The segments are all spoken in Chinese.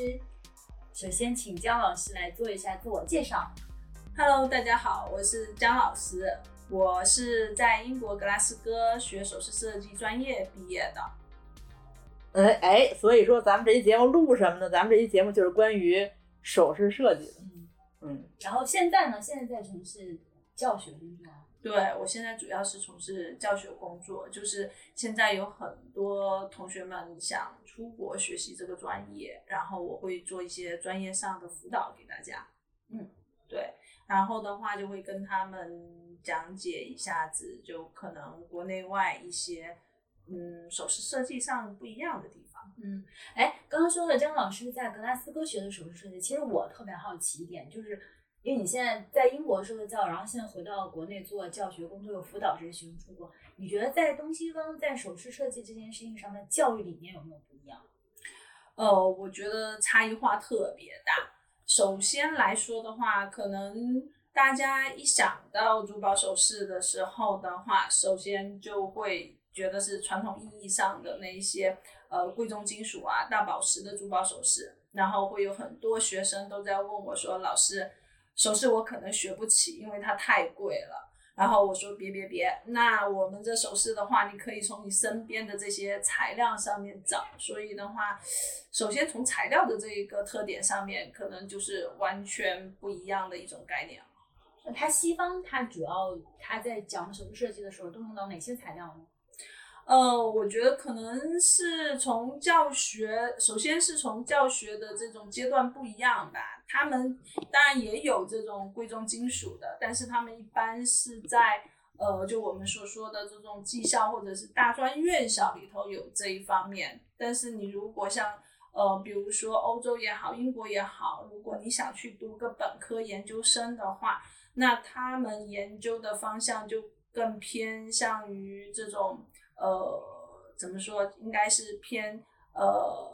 师。首先，请姜老师来做一下自我介绍。Hello，大家好，我是姜老师，我是在英国格拉斯哥学首饰设计专业毕业的。哎哎，所以说咱们这期节目录什么呢？咱们这期节目就是关于首饰设计的。嗯嗯，然后现在呢？现在在从事教学工作。对我现在主要是从事教学工作，就是现在有很多同学们想出国学习这个专业，然后我会做一些专业上的辅导给大家。嗯，对，然后的话就会跟他们讲解一下子，就可能国内外一些嗯首饰设计上不一样的地方。嗯，哎，刚刚说的江老师在格拉斯哥学的首饰设计，其实我特别好奇一点，就是因为你现在在英国受的教，然后现在回到国内做教学工作，又辅导这些学生出国，你觉得在东西方在首饰设计这件事情上的教育理念有没有不一样？呃，我觉得差异化特别大。首先来说的话，可能大家一想到珠宝首饰的时候的话，首先就会觉得是传统意义上的那一些呃贵重金属啊、大宝石的珠宝首饰。然后会有很多学生都在问我说：“老师，首饰我可能学不起，因为它太贵了。”然后我说：“别别别，那我们这首饰的话，你可以从你身边的这些材料上面找。所以的话，首先从材料的这一个特点上面，可能就是完全不一样的一种概念了。那它西方它主要它在讲首饰设计的时候都用到哪些材料呢？呃，我觉得可能是从教学，首先是从教学的这种阶段不一样吧。他们当然也有这种贵重金属的，但是他们一般是在呃，就我们所说的这种技校或者是大专院校里头有这一方面。但是你如果像呃，比如说欧洲也好，英国也好，如果你想去读个本科研究生的话，那他们研究的方向就更偏向于这种。呃，怎么说？应该是偏呃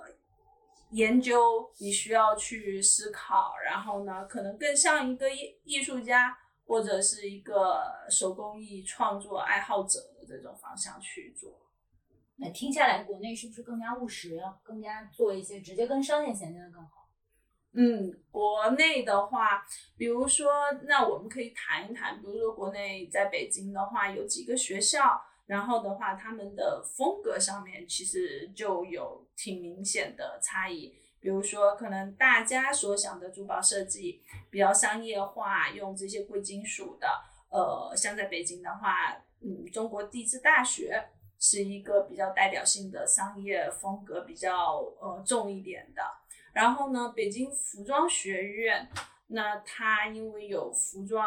研究，你需要去思考，然后呢，可能更像一个艺艺术家或者是一个手工艺创作爱好者的这种方向去做。那听下来，国内是不是更加务实，更加做一些直接跟商业衔接的更好？嗯，国内的话，比如说，那我们可以谈一谈，比如说国内在北京的话，有几个学校。然后的话，他们的风格上面其实就有挺明显的差异。比如说，可能大家所想的珠宝设计比较商业化，用这些贵金属的。呃，像在北京的话，嗯，中国地质大学是一个比较代表性的商业风格比较呃重一点的。然后呢，北京服装学院，那它因为有服装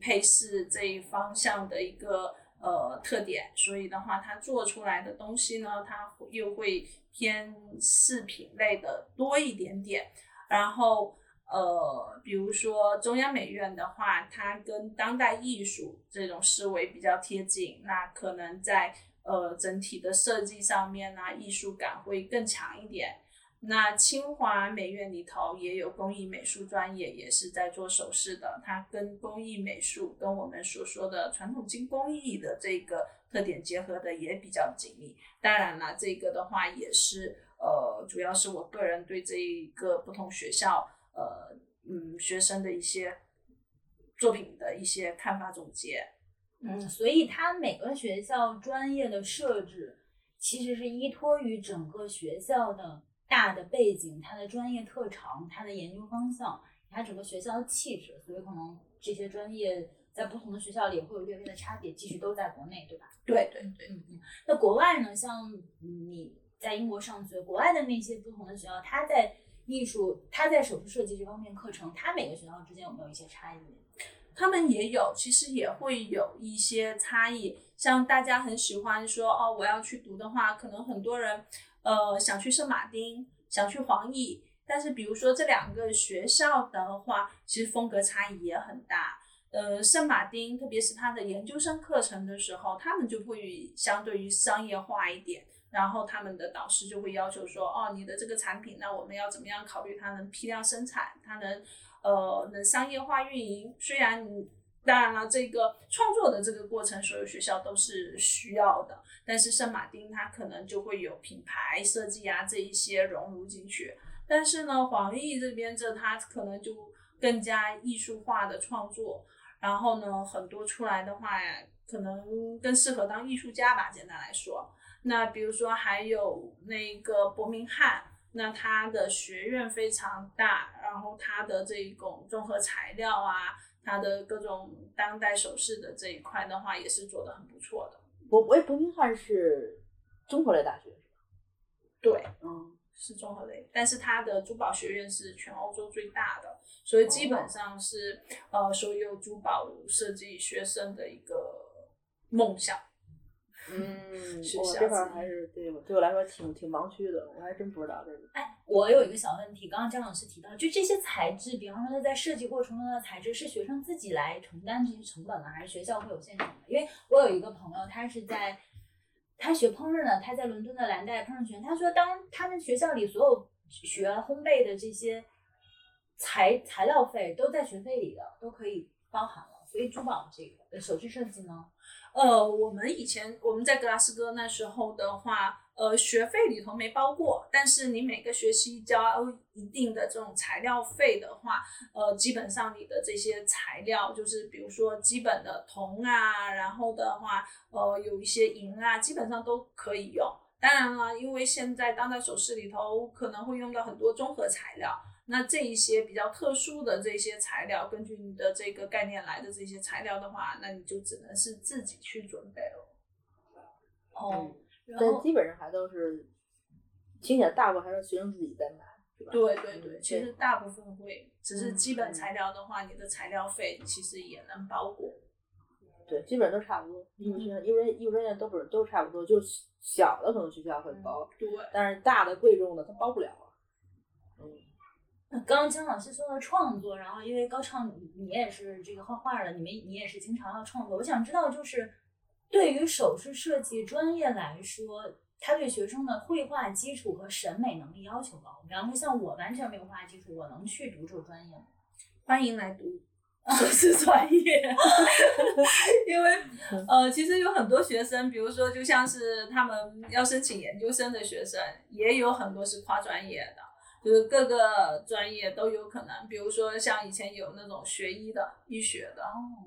配饰这一方向的一个。呃，特点，所以的话，它做出来的东西呢，它又会偏饰品类的多一点点。然后，呃，比如说中央美院的话，它跟当代艺术这种思维比较贴近，那可能在呃整体的设计上面呢，艺术感会更强一点。那清华美院里头也有工艺美术专业，也是在做首饰的。它跟工艺美术跟我们所说的传统精工艺的这个特点结合的也比较紧密。当然了，这个的话也是呃，主要是我个人对这一个不同学校呃嗯学生的一些作品的一些看法总结。嗯，所以它每个学校专业的设置其实是依托于整个学校的。大的背景，他的专业特长，他的研究方向，他整个学校的气质，所以可能这些专业在不同的学校里会有略微的差别。其实都在国内，对吧？对对对，嗯嗯。那国外呢？像你在英国上学，国外的那些不同的学校，他在艺术，他在手术设计这方面课程，它每个学校之间有没有一些差异？他们也有，其实也会有一些差异。像大家很喜欢说哦，我要去读的话，可能很多人。呃，想去圣马丁，想去黄奕，但是比如说这两个学校的话，其实风格差异也很大。呃，圣马丁，特别是他的研究生课程的时候，他们就会相对于商业化一点，然后他们的导师就会要求说，哦，你的这个产品，那我们要怎么样考虑它能批量生产，它能呃能商业化运营？虽然你当然了，这个创作的这个过程，所有学校都是需要的，但是圣马丁它可能就会有品牌设计啊这一些融入进去。但是呢，黄奕这边这他可能就更加艺术化的创作，然后呢，很多出来的话呀，可能更适合当艺术家吧。简单来说，那比如说还有那个伯明翰，那它的学院非常大，然后它的这一种综合材料啊，它的各种当代首饰的这一块的话，也是做的很不错的。我我也不明翰是综合类大学是吧？对，嗯。是综合类，但是它的珠宝学院是全欧洲最大的，所以基本上是呃所有珠宝设计学生的一个梦想。嗯，学校我这块儿还是对我对我来说挺挺盲区的，我还真不知道这个。哎，我有一个小问题，刚刚张老师提到，就这些材质，比方说它在设计过程中的材质，是学生自己来承担这些成本吗，还是学校会有现成的？因为我有一个朋友，他是在。他学烹饪的，他在伦敦的蓝带烹饪学院。他说，当他们学校里所有学烘焙的这些材材料费都在学费里的，都可以包含了。所以珠宝这个首饰设计呢，呃，我们以前我们在格拉斯哥那时候的话。呃，学费里头没包过，但是你每个学期交一定的这种材料费的话，呃，基本上你的这些材料，就是比如说基本的铜啊，然后的话，呃，有一些银啊，基本上都可以用。当然了，因为现在当代首饰里头可能会用到很多综合材料，那这一些比较特殊的这些材料，根据你的这个概念来的这些材料的话，那你就只能是自己去准备了。哦。但基本上还都是，听起来大部分还是学生自己在买，是吧？对对对，其实大部分会，只是基本材料的话，你的材料费其实也能包过。对，基本都差不多。艺术学院、艺术艺术专业都是都差不多，就小的可能学校会包，对，但是大的贵重的它包不了。刚刚姜老师说到创作，然后因为高畅你也是这个画画的，你们你也是经常要创作，我想知道就是。对于首饰设计专业来说，他对学生的绘画基础和审美能力要求高。比方说，像我完全没有画基础，我能去读这个专业吗？欢迎来读 首饰专业，因为呃，其实有很多学生，比如说，就像是他们要申请研究生的学生，也有很多是跨专业的，就是各个专业都有可能。比如说，像以前有那种学医的、医学的，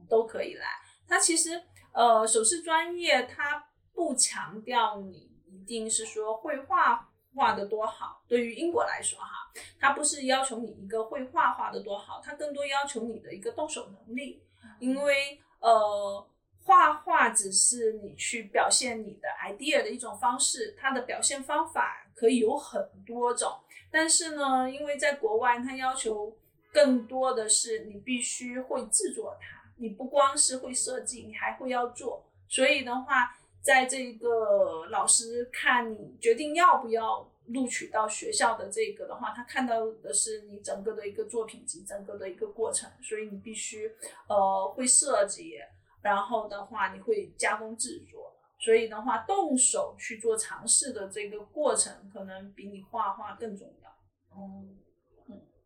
都可以来。它其实。呃，首饰专业它不强调你一定是说绘画画的多好。对于英国来说，哈，它不是要求你一个绘画画的多好，它更多要求你的一个动手能力。因为呃，画画只是你去表现你的 idea 的一种方式，它的表现方法可以有很多种。但是呢，因为在国外，它要求更多的是你必须会制作它。你不光是会设计，你还会要做，所以的话，在这个老师看你决定要不要录取到学校的这个的话，他看到的是你整个的一个作品集，整个的一个过程，所以你必须呃会设计，然后的话你会加工制作，所以的话动手去做尝试的这个过程，可能比你画画更重要。哦。嗯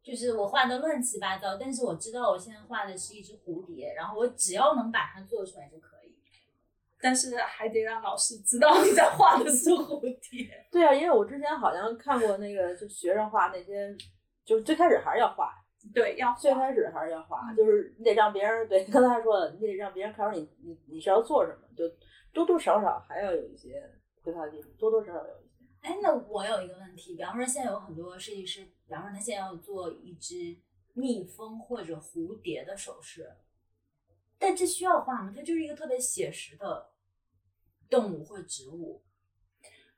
就是我画的乱七八糟，但是我知道我现在画的是一只蝴蝶，然后我只要能把它做出来就可以。但是还得让老师知道你在画的是蝴蝶。对啊，因为我之前好像看过那个，就学生画那些，就最开始还是要画。对，要最开始还是要画，就是你得让别人对刚才说的，你得让别人看出你你你是要做什么，就多多少少还要有一些绘画技术，多多少少有一些。哎，那我有一个问题，比方说现在有很多设计师，比方说他现在要做一只蜜蜂或者蝴蝶的首饰，但这需要画吗？它就是一个特别写实的动物或植物。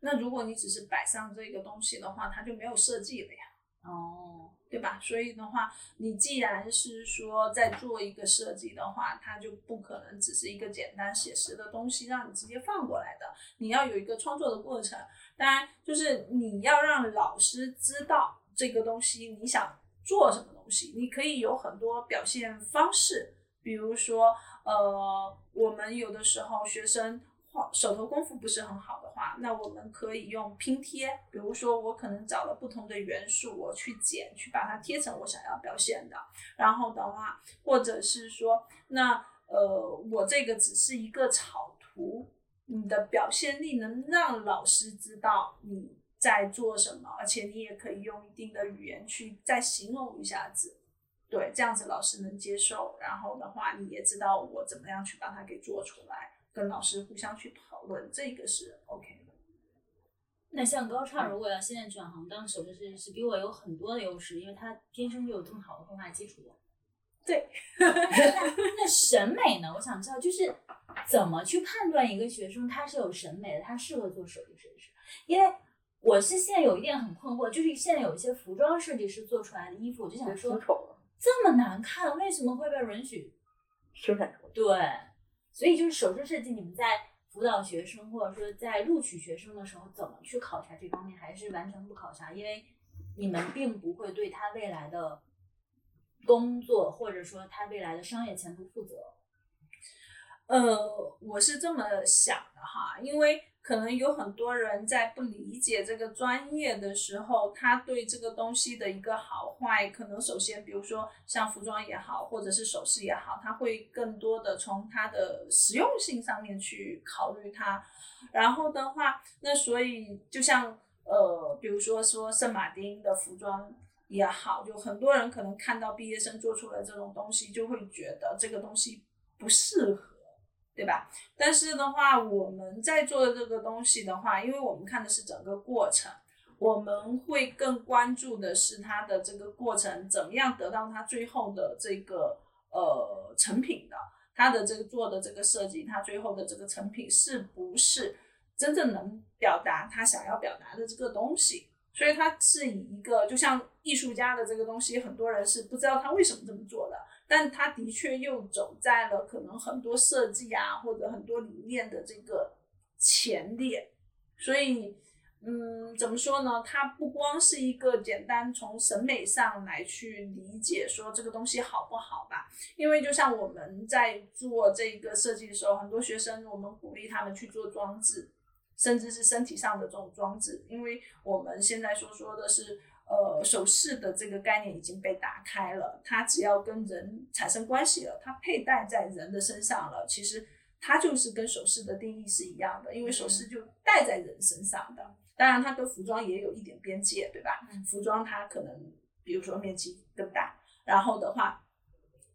那如果你只是摆上这个东西的话，它就没有设计了呀。哦。对吧？所以的话，你既然是说在做一个设计的话，它就不可能只是一个简单写实的东西让你直接放过来的。你要有一个创作的过程。当然，就是你要让老师知道这个东西你想做什么东西。你可以有很多表现方式，比如说，呃，我们有的时候学生手头功夫不是很好的话，那我们可以用拼贴，比如说我可能找了不同的元素，我去剪，去把它贴成我想要表现的。然后的话，或者是说，那呃，我这个只是一个草图，你的表现力能让老师知道你在做什么，而且你也可以用一定的语言去再形容一下子。对，这样子老师能接受，然后的话你也知道我怎么样去把它给做出来。跟老师互相去讨论，这个是 OK 的。那像高畅，如果要现在转行当首饰设计师，比我有很多的优势，因为他天生就有这么好的绘画基础。对。那审美呢？我想知道，就是怎么去判断一个学生他是有审美的，他适合做首饰设计师？因为我是现在有一点很困惑，就是现在有一些服装设计师做出来的衣服，我就想说，这么难看，为什么会被允许生产出来？对。所以就是首饰设计，你们在辅导学生或者说在录取学生的时候，怎么去考察这方面？还是完全不考察？因为你们并不会对他未来的工作或者说他未来的商业前途负责。呃，我是这么想的哈，因为。可能有很多人在不理解这个专业的时候，他对这个东西的一个好坏，可能首先，比如说像服装也好，或者是首饰也好，他会更多的从它的实用性上面去考虑它。然后的话，那所以就像呃，比如说说圣马丁的服装也好，就很多人可能看到毕业生做出来这种东西，就会觉得这个东西不适合。对吧？但是的话，我们在做的这个东西的话，因为我们看的是整个过程，我们会更关注的是它的这个过程怎么样得到它最后的这个呃成品的，它的这个做的这个设计，它最后的这个成品是不是真正能表达他想要表达的这个东西？所以它是以一个就像艺术家的这个东西，很多人是不知道他为什么这么做的。但他的确又走在了可能很多设计啊或者很多理念的这个前列，所以，嗯，怎么说呢？它不光是一个简单从审美上来去理解说这个东西好不好吧？因为就像我们在做这个设计的时候，很多学生我们鼓励他们去做装置，甚至是身体上的这种装置，因为我们现在所说的是。呃，首饰的这个概念已经被打开了，它只要跟人产生关系了，它佩戴在人的身上了，其实它就是跟首饰的定义是一样的，因为首饰就戴在人身上的。当然，它跟服装也有一点边界，对吧？服装它可能，比如说面积更大，然后的话。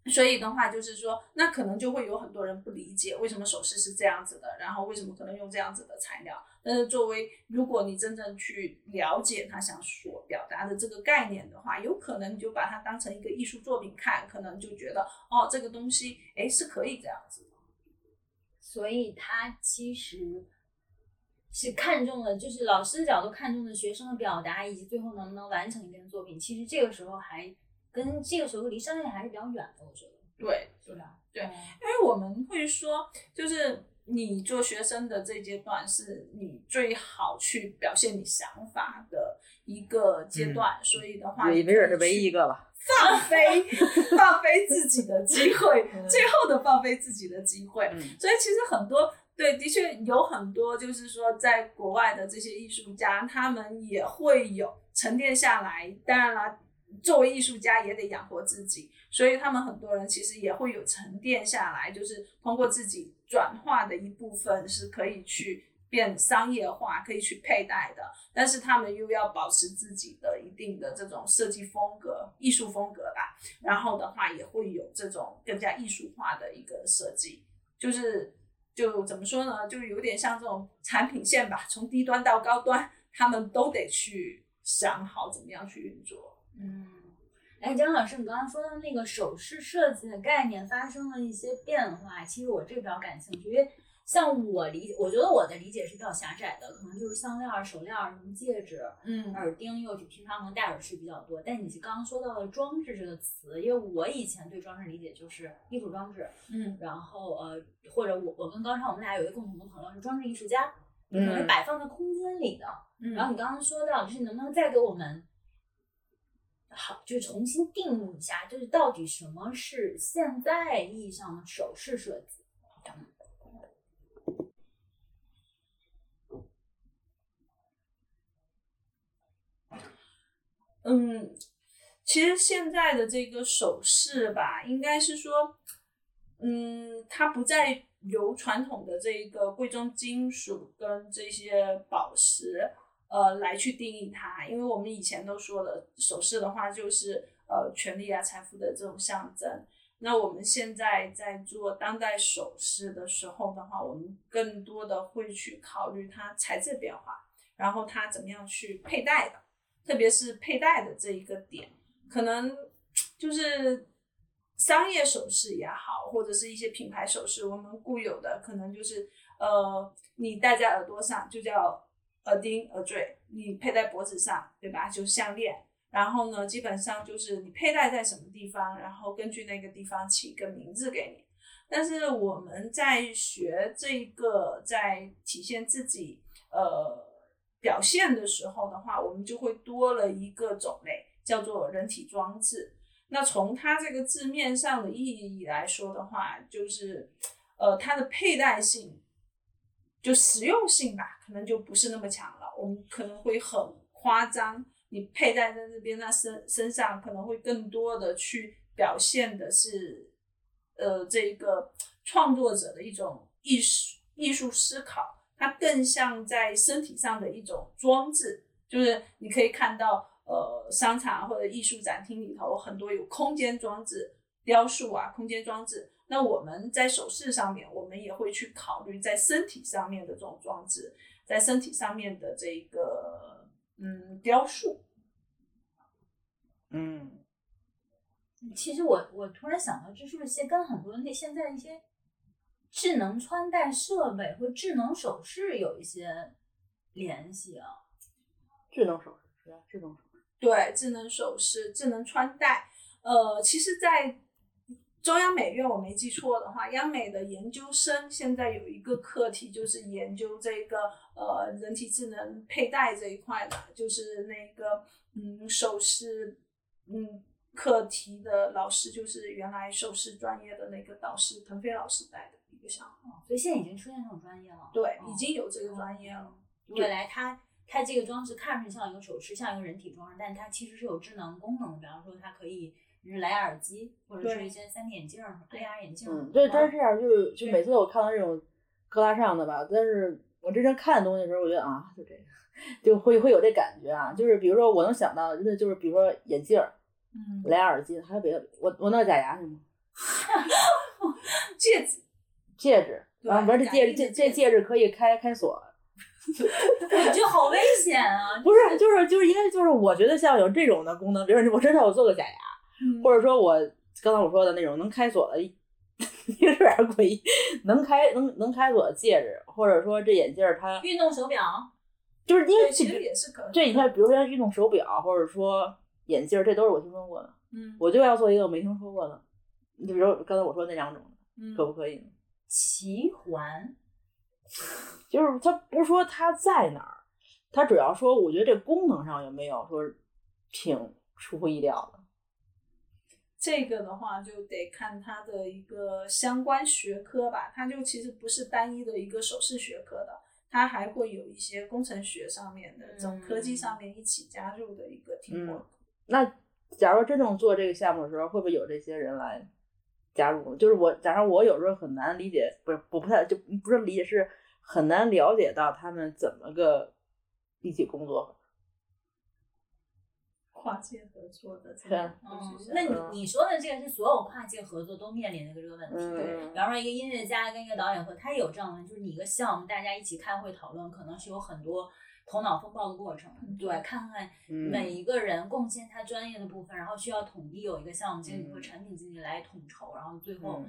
所以的话，就是说，那可能就会有很多人不理解为什么首饰是这样子的，然后为什么可能用这样子的材料。但是作为如果你真正去了解他想所表达的这个概念的话，有可能你就把它当成一个艺术作品看，可能就觉得哦，这个东西哎是可以这样子的。所以他其实是看中了，就是老师的角度看中的学生的表达，以及最后能不能完成一件作品。其实这个时候还。跟这个时候离商业还是比较远的，我觉得。对，是吧？对，因为我们会说，就是你做学生的这阶段，是你最好去表现你想法的一个阶段，所以的话，也没准是唯一一个了。放飞，放飞自己的机会，最后的放飞自己的机会。所以其实很多，对，的确有很多，就是说，在国外的这些艺术家，他们也会有沉淀下来。当然了。作为艺术家也得养活自己，所以他们很多人其实也会有沉淀下来，就是通过自己转化的一部分是可以去变商业化，可以去佩戴的。但是他们又要保持自己的一定的这种设计风格、艺术风格吧。然后的话也会有这种更加艺术化的一个设计，就是就怎么说呢？就有点像这种产品线吧，从低端到高端，他们都得去想好怎么样去运作。嗯，哎，张老师，你刚刚说的那个首饰设计的概念发生了一些变化，其实我这个比较感兴趣，因为像我理解，我觉得我的理解是比较狭窄的，可能就是项链、手链、什么戒指、嗯，耳钉，又平常可能戴耳饰比较多。但你刚刚说到了装置这个词，因为我以前对装置理解就是艺术装置，嗯，然后呃，或者我我跟高超我们俩有一个共同的朋友是装置艺术家，可能是摆放在空间里的。然后你刚刚说到，就是能不能再给我们？好，就重新定义一下，就是到底什么是现在意义上的首饰设计？嗯，其实现在的这个首饰吧，应该是说，嗯，它不再由传统的这个贵重金属跟这些宝石。呃，来去定义它。因为我们以前都说了，首饰的话就是呃权力啊、财富的这种象征。那我们现在在做当代首饰的时候的话，我们更多的会去考虑它材质变化，然后它怎么样去佩戴的。特别是佩戴的这一个点，可能就是商业首饰也好，或者是一些品牌首饰，我们固有的可能就是呃，你戴在耳朵上就叫耳钉、耳坠，你佩戴脖子上，对吧？就项链。然后呢，基本上就是你佩戴在什么地方，然后根据那个地方起一个名字给你。但是我们在学这个，在体现自己，呃。表现的时候的话，我们就会多了一个种类，叫做人体装置。那从它这个字面上的意义来说的话，就是，呃，它的佩戴性，就实用性吧，可能就不是那么强了。我们可能会很夸张，你佩戴在那边，那身身上可能会更多的去表现的是，呃，这个创作者的一种艺术艺术思考。它更像在身体上的一种装置，就是你可以看到，呃，商场或者艺术展厅里头很多有空间装置、雕塑啊，空间装置。那我们在首饰上面，我们也会去考虑在身体上面的这种装置，在身体上面的这个嗯雕塑。嗯，其实我我突然想到，这是不是跟很多那现在一些。智能穿戴设备和智能首饰有一些联系啊。智能首饰是吧？智能首饰对，智能首饰、智能穿戴。呃，其实，在中央美院，我没记错的话，央美的研究生现在有一个课题，就是研究这个呃人体智能佩戴这一块的，就是那个嗯首饰嗯课题的老师，就是原来首饰专业的那个导师腾飞老师带的。一个项目，所以现在已经出现这种专业了。对，已经有这个专业了。未来它它这个装置看上去像一个首饰，像一个人体装置，但它其实是有智能功能。比方说，它可以是蓝牙耳机，或者是一些三 D 眼镜、AR 眼镜。嗯，对，但是这样就是，就每次我看到这种高大上的吧，但是我真正看东西的时候，我觉得啊，就这个，就会会有这感觉啊。就是比如说，我能想到，就是就是比如说眼镜儿，嗯，蓝牙耳机，还有别的，我我弄假牙行吗？戒指。戒指，啊，不是这戒指，这这戒指可以开开锁，我觉得好危险啊！不是，就是就是应该就是我觉得像有这种的功能，比如说我真的我做个假牙，或者说我刚才我说的那种能开锁的，有点诡异，能开能能开锁的戒指，或者说这眼镜儿它运动手表，就是因为其实也是可这你看，比如说运动手表，或者说眼镜儿，这都是我听说过的。嗯，我就要做一个我没听说过的，你比如刚才我说那两种嗯，可不可以？奇环，就是他不是说它在哪儿，他主要说，我觉得这功能上有没有说挺出乎意料的。这个的话就得看它的一个相关学科吧，它就其实不是单一的一个首饰学科的，它还会有一些工程学上面的这种科技上面一起加入的一个题目。那假如真正做这个项目的时候，会不会有这些人来？加入就是我，假如我有时候很难理解，不是我不太就不是理解，是很难了解到他们怎么个一起工作，跨界合作的。对，嗯，那你你说的这个是所有跨界合作都面临的这个问题。对，比方说一个音乐家跟一个导演合，他也有这样的，就是你一个项目，大家一起开会讨论，可能是有很多。头脑风暴的过程，对，看看每一个人贡献他专业的部分，然后需要统一有一个项目经理和产品经理来统筹，然后最后，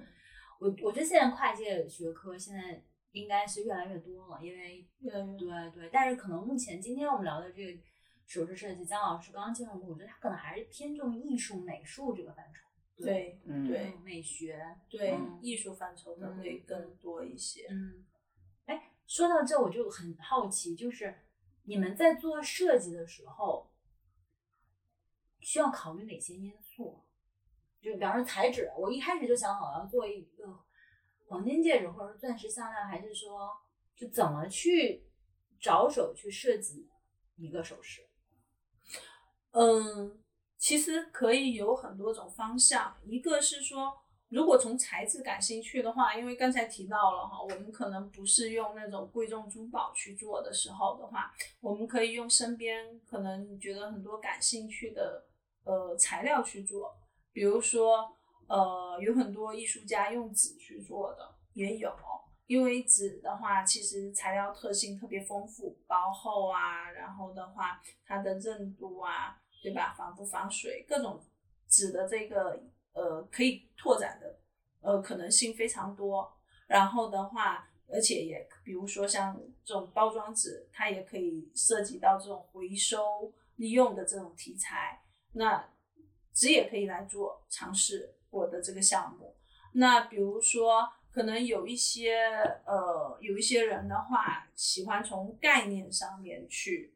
我我觉得现在跨界学科现在应该是越来越多了，因为对对，但是可能目前今天我们聊的这个首饰设计，姜老师刚刚介绍过，我觉得他可能还是偏重艺术美术这个范畴，对对，美学对艺术范畴的会更多一些。嗯，哎，说到这我就很好奇，就是。你们在做设计的时候，需要考虑哪些因素？就比方说材质，我一开始就想好要做一个黄金戒指或者钻石项链，还是说就怎么去着手去设计一个首饰？嗯，其实可以有很多种方向，一个是说，如果从材质感兴趣的话，因为刚才提到了哈，我们可能不是用那种贵重珠宝去做的时候的话，我们可以用身边可能你觉得很多感兴趣的呃材料去做，比如说呃有很多艺术家用纸去做的也有，因为纸的话其实材料特性特别丰富，薄厚啊，然后的话它的韧度啊，对吧？防不防水，各种纸的这个呃可以拓展的呃可能性非常多。然后的话，而且也比如说像这种包装纸，它也可以涉及到这种回收利用的这种题材。那纸也可以来做尝试我的这个项目。那比如说，可能有一些呃有一些人的话，喜欢从概念上面去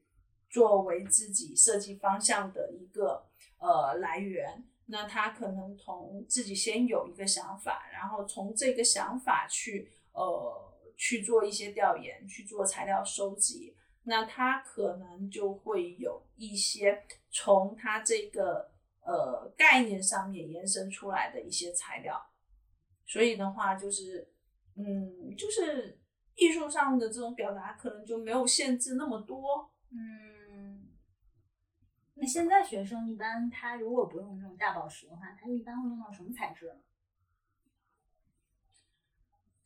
作为自己设计方向的一个呃来源。那他可能从自己先有一个想法，然后从这个想法去呃去做一些调研，去做材料收集。那他可能就会有一些从他这个呃概念上面延伸出来的一些材料。所以的话，就是嗯，就是艺术上的这种表达可能就没有限制那么多。嗯，那现在学生一般他如果不用这种大宝石的话，他一般会用到什么材质呢？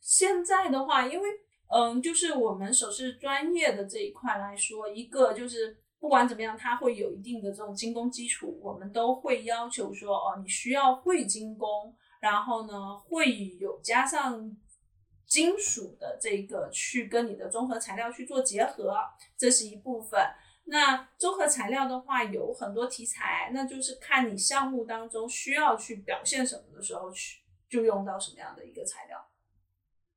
现在的话，因为嗯，就是我们首饰专业的这一块来说，一个就是不管怎么样，它会有一定的这种精工基础，我们都会要求说，哦，你需要会精工，然后呢，会有加上金属的这个去跟你的综合材料去做结合，这是一部分。那综合材料的话，有很多题材，那就是看你项目当中需要去表现什么的时候去，就用到什么样的一个材料。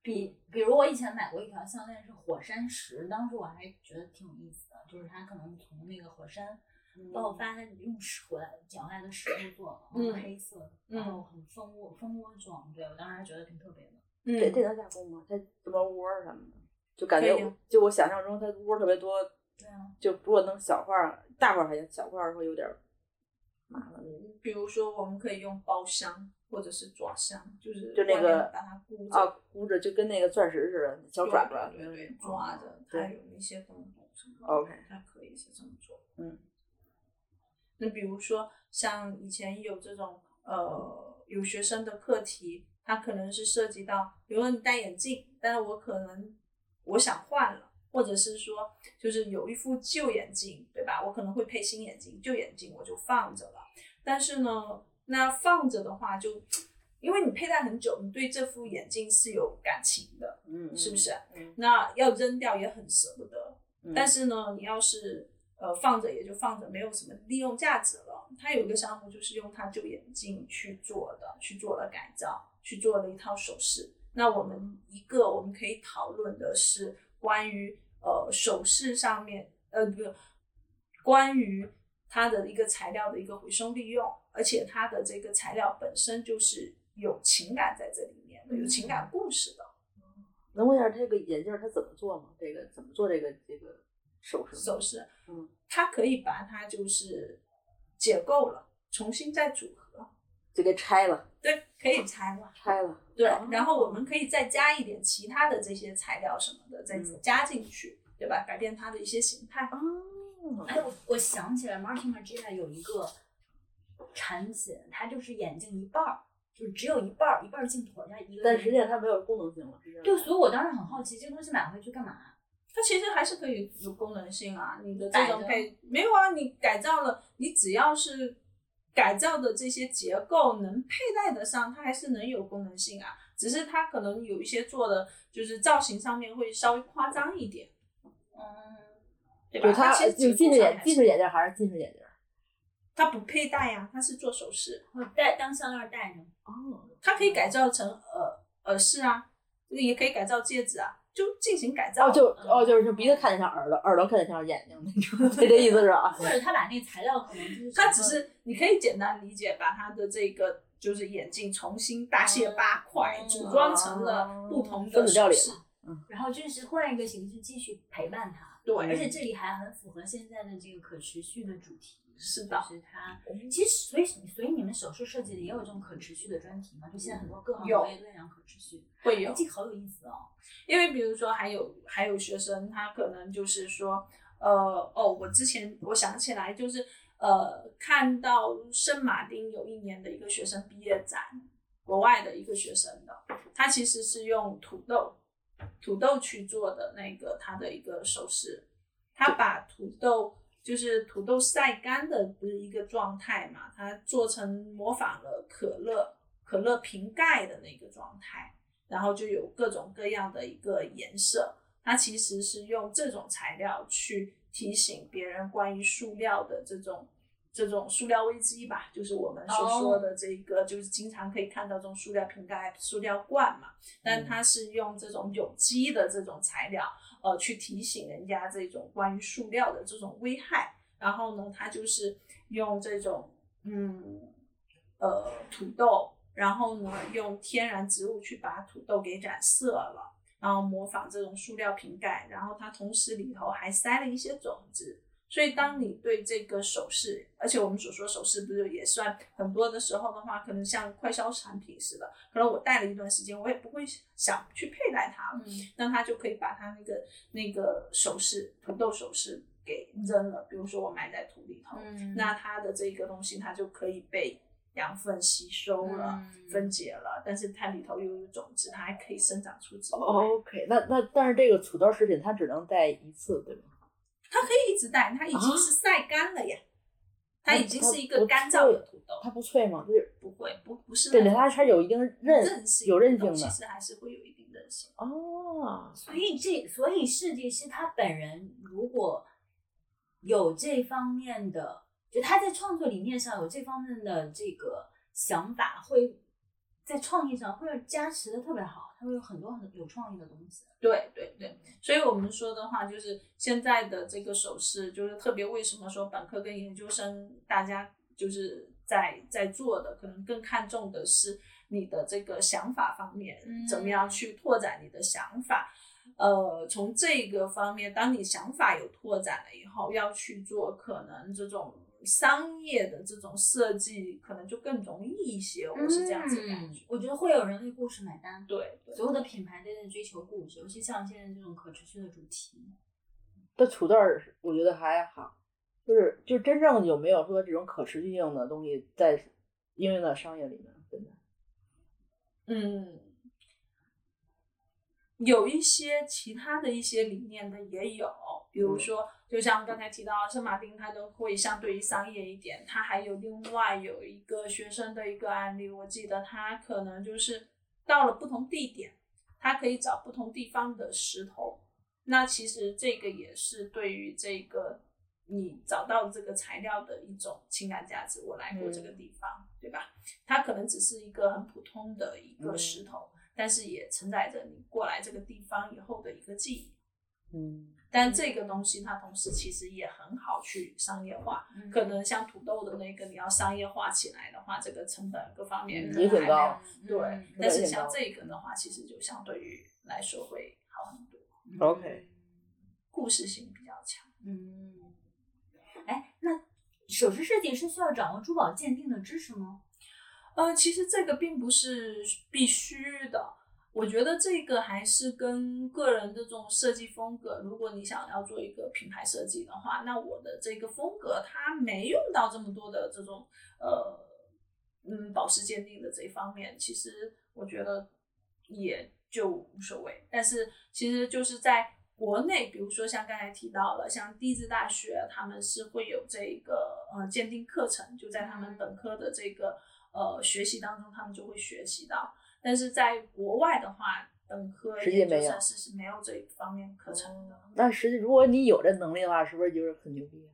比比如我以前买过一条项链是火山石，当时我还觉得挺有意思的，就是它可能从那个火山爆发用石火搅下来的石头做的，嗯黑色的，然后很蜂窝蜂窝状，对我当时还觉得挺特别的。嗯，这这能加工吗？它什么窝儿什么的，就感觉就我想象中它窝儿特别多，对啊，就如果弄小块儿、大块儿还行，小块儿会有点儿麻烦。比如说我们可以用包箱或者是爪箱，就是就那个把它箍着，啊，箍着就跟那个钻石似的，小爪爪，对对抓着，它有一些洞洞什么 OK 它可以是这么做。嗯，那比如说像以前有这种呃有学生的课题，他可能是涉及到，比如说你戴眼镜，但是我可能我想换了，或者是说就是有一副旧眼镜，对吧？我可能会配新眼镜，旧眼镜我就放着了。但是呢，那放着的话就，因为你佩戴很久，你对这副眼镜是有感情的，嗯，是不是？嗯？那要扔掉也很舍不得。嗯，但是呢，你要是呃放着也就放着，没有什么利用价值了。他有一个项目就是用他旧眼镜去做的，去做了改造，去做了一套首饰。那我们一个我们可以讨论的是关于呃首饰上面呃不，关于它的一个材料的一个回收利用，而且它的这个材料本身就是有情感在这里面的，有情感故事的。能问一下这个眼镜儿它怎么做吗？这个怎么做这个这个首饰？首饰，嗯，它可以把它就是解构了，重新再组合，就给拆了，对，可以拆了，拆了。对，哦然后我们可以再加一点其他的这些材料什么的，再嗯加进去，对吧？改变它的一些形态。哦，哎，我我想起来，Martin Margiela 有一个产品，它就是眼镜一半儿，就是只有一半儿，一半儿镜坨加一个。但实际上它没有功能性了，是这样对，所以我当时很好奇，这个东西买回去干嘛？它其实还是可以有功能性啊，你的这种配没有啊，你改造了，你只要是改造的这些结构能佩戴得上，它还是能有功能性啊。只是它可能有一些做的就是造型上面会稍微夸张一点，嗯，对吧？就它其实就结构上近视眼近视眼镜还是近视眼镜儿？它不佩戴呀、它是做首饰，我戴当项链戴着。哦，它可以改造成耳耳饰啊，也可以改造戒指啊，就进行改造。哦就哦就是就鼻子看着像耳朵，耳朵看着像眼睛那种，这这意思是吧？或者他把那个材料可能就是他只是你可以简单理解，把他的这个就是眼镜重新大卸八块，嗯组装成了不同的分子料理然后就是换一个形式继续陪伴他。对，而且这里还很符合现在的这个可持续的主题。是的就是它，其实所以所以你们首饰设计的也有这种可持续的专题嘛？就现在很多各行各业都在讲可持续，会有哎，这个好有意思哦。因为比如说还有还有学生，他可能就是说，呃，哦，我之前我想起来就是，呃，看到圣马丁有一年的一个学生毕业展，国外的一个学生的，他其实是用土豆土豆去做的那个它的一个手势，它把土豆就是土豆晒干的不是一个状态嘛，它做成模仿了可乐可乐瓶盖的那个状态。然后就有各种各样的一个颜色。它其实是用这种材料去提醒别人关于塑料的这种这种塑料危机吧，就是我们所说的这个就是经常可以看到这种塑料瓶盖、塑料罐嘛，但它是用这种有机的这种材料，呃，去提醒人家这种关于塑料的这种危害。然后呢，它就是用这种嗯呃土豆。然后呢，用天然植物去把土豆给染色了，然后模仿这种塑料瓶盖，然后它同时里头还塞了一些种子。所以，当你对这个首饰，而且我们所说首饰不是也算很多的时候的话，可能像快消产品似的，可能我戴了一段时间，我也不会想去佩戴它了，嗯那它就可以把它那个那个首饰土豆首饰给扔了，比如说我埋在土里头，嗯那它的这个东西它就可以被养分吸收了、嗯分解了，但是它里头又有种子，它还可以生长出植物来。OK，那那但是这个土豆食品它只能带一次，对吗？它可以一直带，它已经是晒干了呀，它已经是一个干燥的土豆，它不脆吗？就是不会不不是对对，那种它它有一定韧韧性，有韧性的其实还是会有一定韧性。哦。所以这所以设计师他本人如果有这方面的，就他在创作理念上有这方面的这个想法，会在创意上会加持的特别好，他会有很多很有创意的东西。对对对，所以我们说的话，就是现在的这个首饰，就是特别为什么说本科跟研究生大家就是在在做的，可能更看重的是你的这个想法方面，嗯怎么样去拓展你的想法。呃，从这个方面，当你想法有拓展了以后，要去做可能这种商业的这种设计，可能就更容易一些。我是这样子感觉。嗯我觉得会有人为故事买单。对对所有的品牌都在追求故事，尤其像现在这种可持续的主题。这土豆儿我觉得还好，就是就真正有没有说这种可持续性的东西在应用到商业里面？真的，嗯，有一些其他的一些理念的也有，比如说，就像刚才提到圣马丁，它都会相对于商业一点。它还有另外有一个学生的一个案例，我记得他可能就是到了不同地点，他可以找不同地方的石头。那其实这个也是对于这个你找到这个材料的一种情感价值。我来过这个地方，对吧？它可能只是一个很普通的一个石头，但是也承载着你过来这个地方以后的一个记忆。嗯，但这个东西它同时其实也很好去商业化，嗯可能像土豆的那个你要商业化起来的话，这个成本各方面嗯可能还没有也挺高对，嗯但是像这个的话，其实就相对于来说会好很多，OK 故事性比较强。嗯，哎，那首饰设计是需要掌握珠宝鉴定的知识吗？呃，其实这个并不是必须的。我觉得这个还是跟个人的这种设计风格。如果你想要做一个品牌设计的话，那我的这个风格它没用到这么多的这种呃嗯宝石鉴定的这一方面，其实我觉得也就无所谓。但是其实就是在国内，比如说像刚才提到了，像地质大学，他们是会有这个呃鉴定课程，就在他们本科的这个呃学习当中，他们就会学习到。但是在国外的话，本科实际没有研究生是是没有这一方面课程的。那实际如果你有这能力的话，是不是就是很牛逼？啊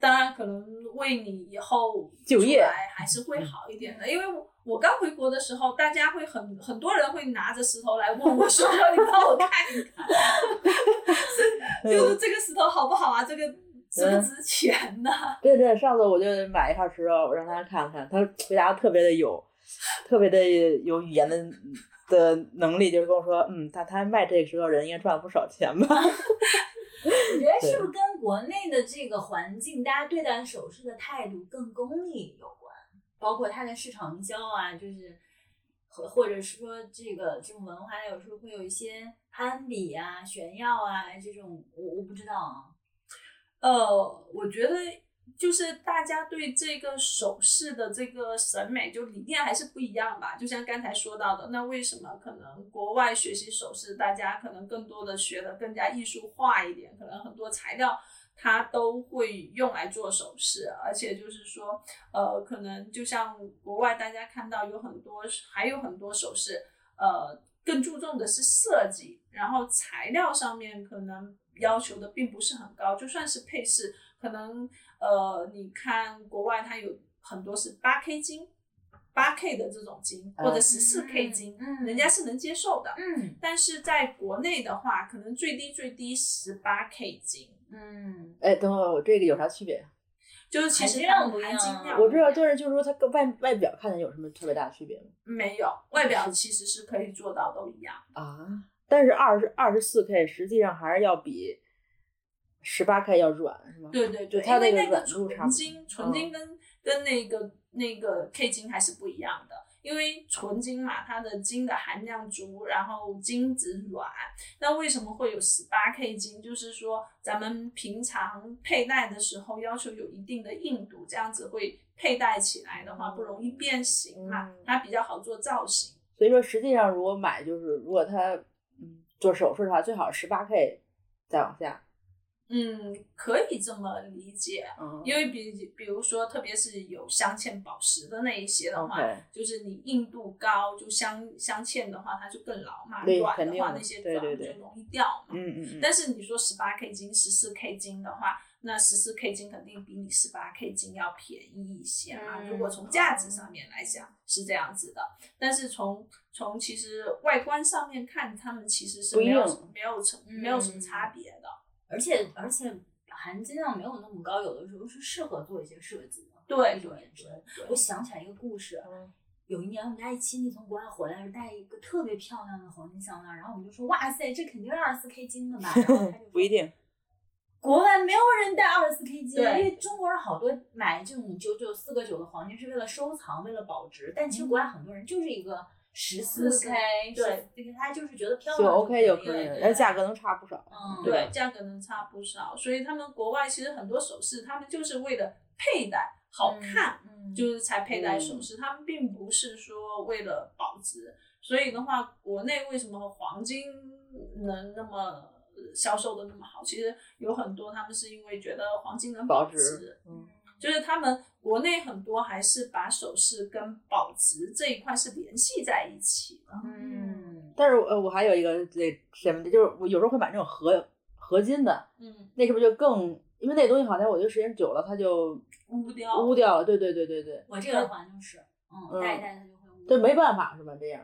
当然，可能为你以后就业还是会好一点的，因为我我刚回国的时候，大家会很很多人会拿着石头来问我说：“ 你帮我看一看，就是这个石头好不好啊？这个值不值钱呢、对对，上次我就买一块石头，我让他看看，他回答特别的有，特别的有语言的的能力，就是跟我说，嗯，他他卖这个时候人应该赚了不少钱吧？觉得是不是跟国内的这个环境，大家对待首饰的态度更功利有关？包括它的市场营销啊，就是或或者是说这个这种文化，有时候会有一些攀比啊、炫耀啊这种，我我不知道啊。呃，我觉得就是大家对这个首饰的这个审美就理念还是不一样吧。就像刚才说到的，那为什么可能国外学习首饰，大家可能更多的学的更加艺术化一点，可能很多材料它都会用来做首饰，而且就是说，呃，可能就像国外大家看到有很多还有很多首饰，呃，更注重的是设计，然后材料上面可能。要求的并不是很高，就算是配饰，可能呃，你看国外它有很多是八 K 金，八 K 的这种金或者十四 K 金，嗯，人家是能接受的，嗯，但是在国内的话，可能最低最低十八 K 金，嗯，哎，等会儿我这个有啥区别？就是其实量不一含金样量，我知道，但是就是说它跟外外表看着有什么特别大的区别吗？没有外表其实是可以做到都一样，啊，但是二十二十四 K 实际上还是要比十八 K 要软，是吗？对对对，它那个因为那个软度差不多纯金，纯金跟、跟那个那个 K 金还是不一样的。因为纯金嘛，它的金的含量足，然后金子软。那为什么会有十八 K 金？就是说咱们平常佩戴的时候要求有一定的硬度，这样子会佩戴起来的话不容易变形嘛，嗯它比较好做造型。所以说实际上如果买就是如果它嗯做首饰的话，最好十八 K 再往下，嗯，可以这么理解。嗯，因为比比如说，特别是有镶嵌宝石的那一些的话就是你硬度高，就镶镶嵌的话，它就更牢嘛。对软的的话，那些钻就容易掉嘛。嗯嗯嗯，但是你说十八 K 金、十四 K 金的话，那十四 K 金肯定比你十八 K 金要便宜一些嘛。嗯如果从价值上面来讲是这样子的，但是从从其实外观上面看，它们其实是没有样没有什没有什么嗯差别的。而且而且含金量没有那么高，有的时候是适合做一些设计的。对对对我想起来一个故事，嗯有一年我们家一亲戚从国外回来，带一个特别漂亮的黄金项链，然后我们就说：“哇塞，这肯定是二十四 K 金的吧？”然后他就不一，定，国外没有人戴二十四 K 金，因为中国人好多买这种九九四个九的黄金是为了收藏，为了保值，但其实国外很多人就是一个十四 K，对，这个他就是觉得漂就亮 OK 就可可以了，对然后价格能差不少，嗯对，价格能差不少，所以他们国外其实很多首饰，他们就是为了佩戴好看，嗯，就是才佩戴首饰，他们并不是说为了保值。所以的话，国内为什么黄金能那么呃销售的那么好？其实有很多他们是因为觉得黄金能保值，值，嗯就是他们国内很多还是把首饰跟保值这一块是联系在一起的。嗯，但是呃，我还有一个那什么的，就是我有时候会买那种合合金的，嗯，那是不是就更？因为那东西好像我觉得时间久了它就污掉，污掉了。对对对对对，我这个的话就是，嗯，嗯戴一戴它就会污。这没办法是吧？这样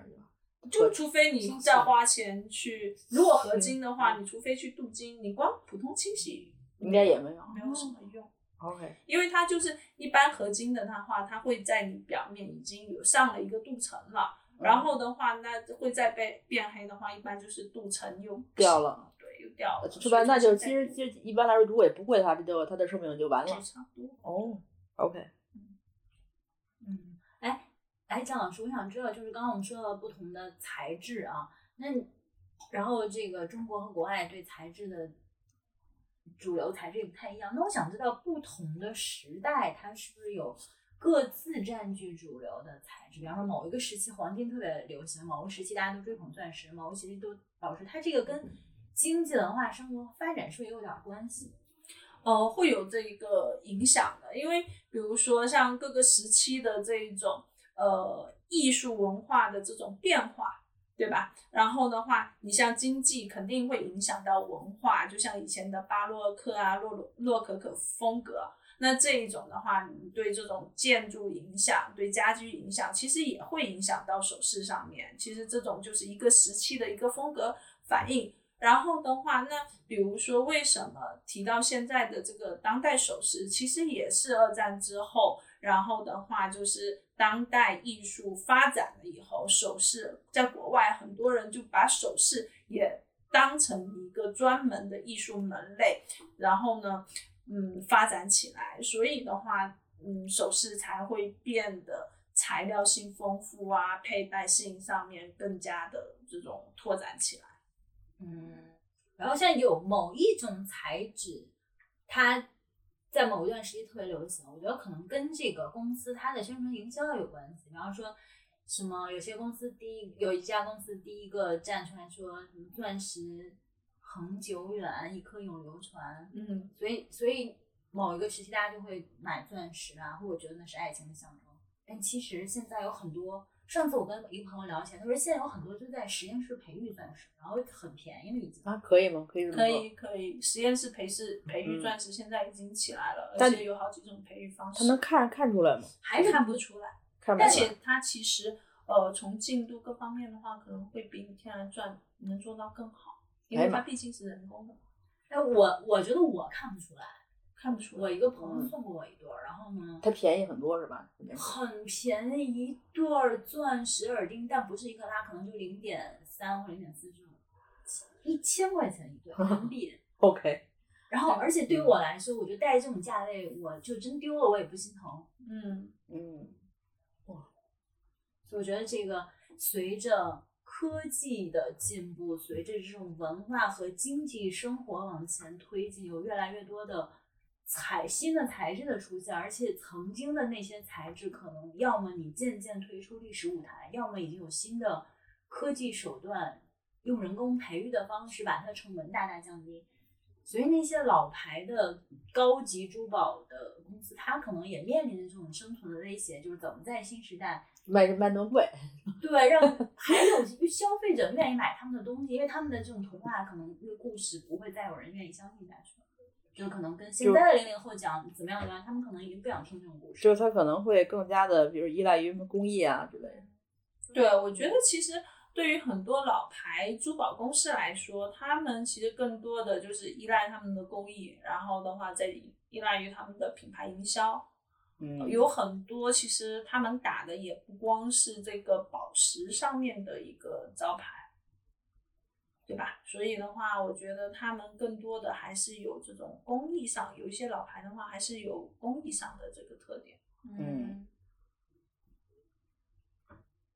就就除非你再花钱去，如果合金的话，你除非去镀金，你光普通清洗应该也没有。没有什么用。OK，因为它就是一般合金的它话，它会在你表面已经有上了一个镀层了，嗯然后的话，那会再被变黑的话，一般就是镀层又掉了，对，又掉了。说白了那就其实其实一般来说，如果也不贵的话，这就它的寿命就完了。差不多。哦，OK，嗯，哎，哎，张老师，我想知道，就是刚刚我们说到不同的材质啊，那然后这个中国和国外对材质的主流材质也不太一样。那我想知道，不同的时代它是不是有各自占据主流的材质？比方说，某一个时期黄金特别流行，某个时期大家都追捧钻石，某个时期都保持。它这个跟经济文化生活发展是不是也有点关系？呃，会有这一个影响的，因为比如说像各个时期的这一种呃艺术文化的这种变化，对吧？然后的话，你像经济肯定会影响到文化，就像以前的巴洛克啊、洛洛洛可可风格，那这一种的话，你对这种建筑影响、对家居影响，其实也会影响到首饰上面。其实这种就是一个时期的一个风格反应。然后的话，那比如说为什么提到现在的这个当代首饰，其实也是二战之后，然后的话就是当代艺术发展了以后，首饰在国外很多人就把首饰也当成一个专门的艺术门类，然后呢，嗯，发展起来。所以的话，嗯，首饰才会变得材料性丰富啊，佩戴性上面更加的这种拓展起来。嗯，然后像有某一种材质，它在某一段时期特别流行，我觉得可能跟这个公司它的宣传营销有关系。比方说，什么有些公司第一有一家公司第一个站出来说，什么钻石恒久远，一颗永流传。嗯，所以所以某一个时期大家就会买钻石啊，或者觉得那是爱情的象征。但其实现在有很多。上次我跟一个朋友聊起来，他说现在有很多就在实验室培育钻石，然后很便宜了已经。啊，可以吗？可以可以可以，实验室培是培育钻石，现在已经起来了，而且有好几种培育方式。他能看看出来吗？还看不出来，看不出来。而且它其实呃，从进度各方面的话，可能会比你天然钻能做到更好，因为它毕竟是人工的。哎，我我觉得我看不出来。看不出，我一个朋友送过我一对儿，然后呢，它便宜很多是吧？很便宜，一对儿钻石耳钉，但不是一克拉，可能就零点三或零点四这种，一千块钱一对人民币。OK。然后，而且对于我来说，我就戴这种价位，我就真丢了我也不心疼。嗯嗯，哇，所以我觉得这个随着科技的进步，随着这种文化和经济生活往前推进，有越来越多的。材新的材质的出现，而且曾经的那些材质，可能要么你渐渐退出历史舞台，要么已经有新的科技手段，用人工培育的方式把它的成本大大降低。所以那些老牌的高级珠宝的公司，它可能也面临着这种生存的威胁，就是怎么在新时代卖着卖那么贵？对，让还有消费者愿意买他们的东西，因为他们的这种童话可能那个故事不会再有人愿意相信下去。就可能跟现在的零零后讲怎么样怎么样，他们可能已经不想听这种故事。就是他可能会更加的，比如依赖于什么工艺啊之类的。对，我觉得其实对于很多老牌珠宝公司来说，他们其实更多的就是依赖他们的工艺，然后的话再依赖于他们的品牌营销。嗯，有很多其实他们打的也不光是这个宝石上面的一个招牌。对吧？所以的话，我觉得他们更多的还是有这种工艺上，有一些老牌的话，还是有工艺上的这个特点。嗯。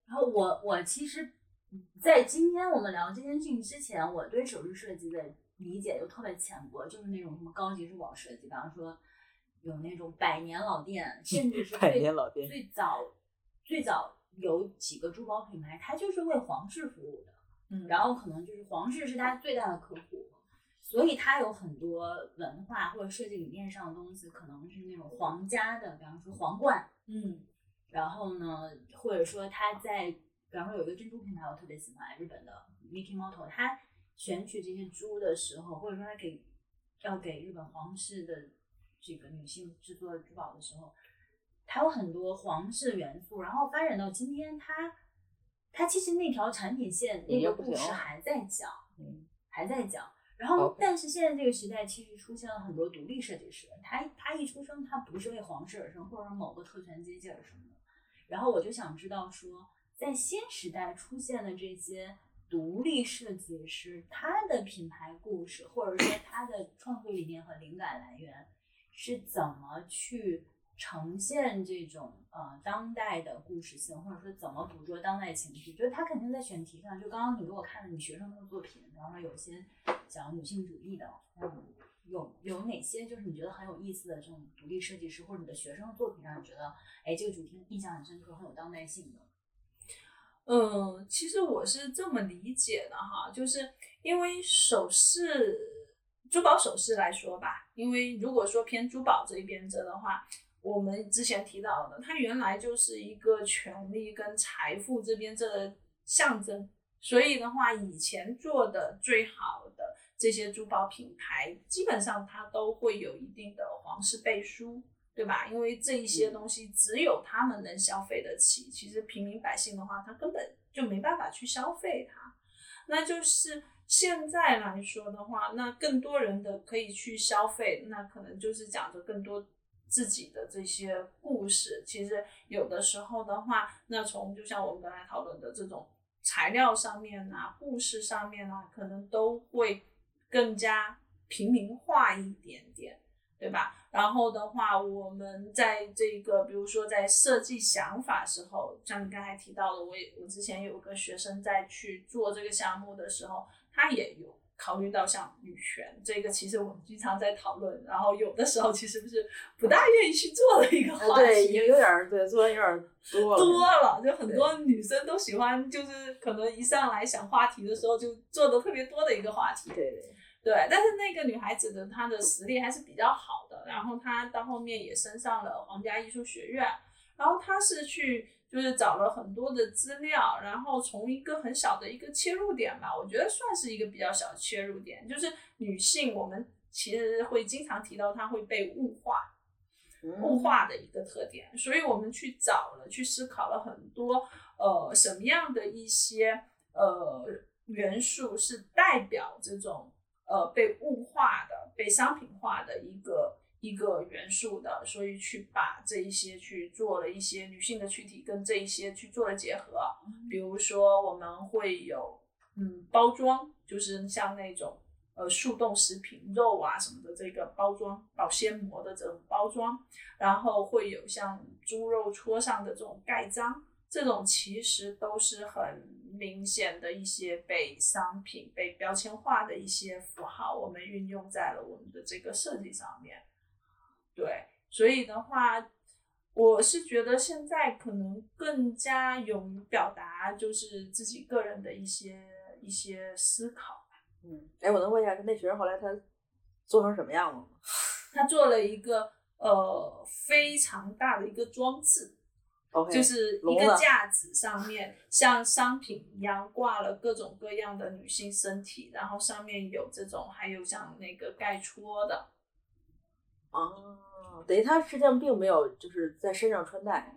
然后我我其实，在今天我们聊这件事情之前，我对首饰设计的理解就特别浅薄，就是那种什么高级珠宝设计，比方说有那种百年老店，甚至是 百年老店最早最早有几个珠宝品牌，它就是为皇室服务的。嗯，然后可能就是皇室是他最大的客户，所以他有很多文化或者设计理念上的东西，可能是那种皇家的，比方说皇冠，嗯，然后呢，或者说他在，比方说有一个珍珠品牌，我特别喜欢日本的 Miki Moto，他选取这些珠的时候，或者说他给要给日本皇室的这个女性制作珠宝的时候，他有很多皇室元素，然后发展到今天，他。它其实那条产品线那个故事还在讲，嗯，还在讲。然后，但是现在这个时代其实出现了很多独立设计师，他他一出生，他不是为皇室而生，或者某个特权阶级而生的。然后我就想知道说，在新时代出现的这些独立设计师，他的品牌故事，或者说他的创作理念和灵感来源是怎么去？呈现这种呃当代的故事性，或者说怎么捕捉当代情绪，就是他肯定在选题上。就刚刚你给我看的你学生的作品，比方说有些讲女性主义的，嗯，有有哪些就是你觉得很有意思的这种独立设计师，或者你的学生作品让你觉得，哎，这个主题印象很深刻，很有当代性的。嗯，其实我是这么理解的哈，就是因为首饰、珠宝首饰来说吧，因为如果说偏珠宝这一边这的话。我们之前提到的，它原来就是一个权力跟财富这边这个象征，所以的话，以前做的最好的这些珠宝品牌，基本上它都会有一定的皇室背书，对吧？因为这一些东西只有他们能消费得起，其实平民百姓的话，他根本就没办法去消费它。那就是现在来说的话，那更多人的可以去消费，那可能就是讲着更多。自己的这些故事，其实有的时候的话，那从就像我们刚才讨论的这种材料上面啊、故事上面啊，可能都会更加平民化一点点，对吧？然后的话，我们在这个比如说在设计想法时候，像你刚才提到的，我也我之前有个学生在去做这个项目的时候，他也有。考虑到像女权这个，其实我们经常在讨论，然后有的时候其实不是不大愿意去做的一个话题，对，有有点对，做的有点多了，多了，就很多女生都喜欢，就是可能一上来想话题的时候就做的特别多的一个话题，对对对，但是那个女孩子的她的实力还是比较好的，然后她到后面也升上了皇家艺术学院，然后她是去。就是找了很多的资料，然后从一个很小的一个切入点吧，我觉得算是一个比较小的切入点。就是女性，我们其实会经常提到她会被物化，物化的一个特点。所以我们去找了，去思考了很多，呃，什么样的一些呃元素是代表这种呃被物化的、被商品化的一个。一个元素的，所以去把这一些去做了一些女性的躯体跟这一些去做了结合，比如说我们会有嗯包装，就是像那种呃速冻食品肉啊什么的这个包装保鲜膜的这种包装，然后会有像猪肉戳上的这种盖章，这种其实都是很明显的一些被商品被标签化的一些符号，我们运用在了我们的这个设计上面。对，所以的话，我是觉得现在可能更加勇于表达，就是自己个人的一些一些思考吧。嗯，哎，我能问一下，那学生后来他做成什么样了吗？他做了一个呃非常大的一个装置，OK，就是一个架子上面像商品一样挂了各种各样的女性身体，然后上面有这种，还有像那个盖戳的，哦。等于它实际上并没有就是在身上穿戴，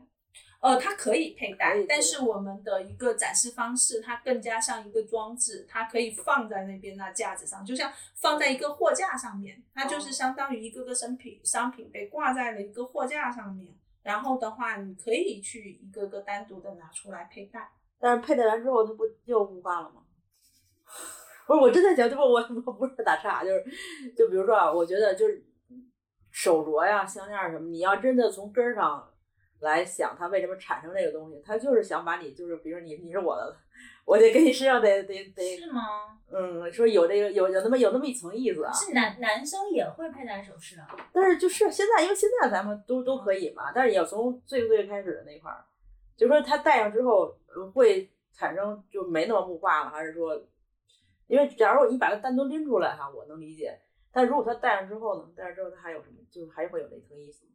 呃，它可以佩戴，但是我们的一个展示方式，它更加像一个装置，它可以放在那边那架子上，就像放在一个货架上面，它就是相当于一个个商品商品被挂在了一个货架上面，然后的话，你可以去一个个单独的拿出来佩戴，但是佩戴完之后，它不又雾化了吗？不是，我真的想，就不我我不是打岔，就是就比如说啊，我觉得就是。手镯呀、项链什么，你要真的从根儿上来想，它为什么产生这个东西，它就是想把你，就是比如你你是我的，我得跟你身上得得得。是吗？嗯，说有这个有有那么有那么一层意思啊。是男男生也会佩戴首饰啊。但是就是现在，因为现在咱们都都可以嘛。但是也要从最最开始的那块儿，就说它戴上之后会产生就没那么木化了，还是说，因为假如你把它单独拎出来哈，我能理解。但如果他戴上之后呢？戴上之后他还有什么？就是还会有那层意思吗？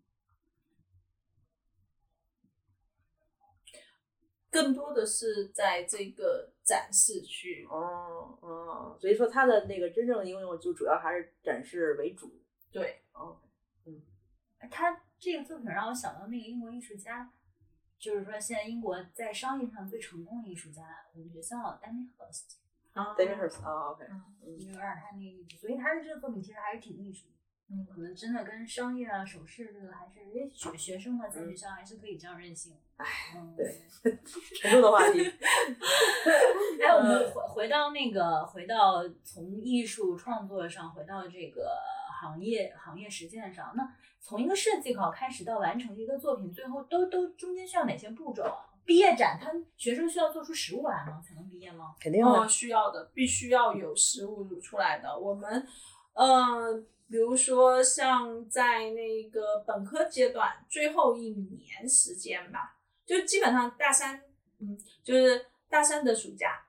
更多的是在这个展示区。哦哦，所以说它的那个真正的应用就主要还是展示为主。对，哦，嗯，他这个作品让我想到那个英国艺术家，就是说现在英国在商业上最成功的艺术家，我们学校 Danny Hurst。啊，David Hurst，啊，OK，嗯，有点他那个意思，所以他的这个作品其实还是挺艺术的，嗯，可能真的跟商业啊、首饰这个还是，因为学学生嘛，在学校还是可以这样任性。哎，对，沉重的话题。哎，我们回回到那个，回到从艺术创作上，回到这个行业行业实践上，那从一个设计稿开始到完成一个作品，最后都都中间需要哪些步骤啊？毕业展，他学生需要做出实物来吗？才能毕业吗？肯定要需要的，必须要有实物出来的。我们，呃，比如说像在那个本科阶段最后一年时间吧，就基本上大三，嗯，就是大三的暑假，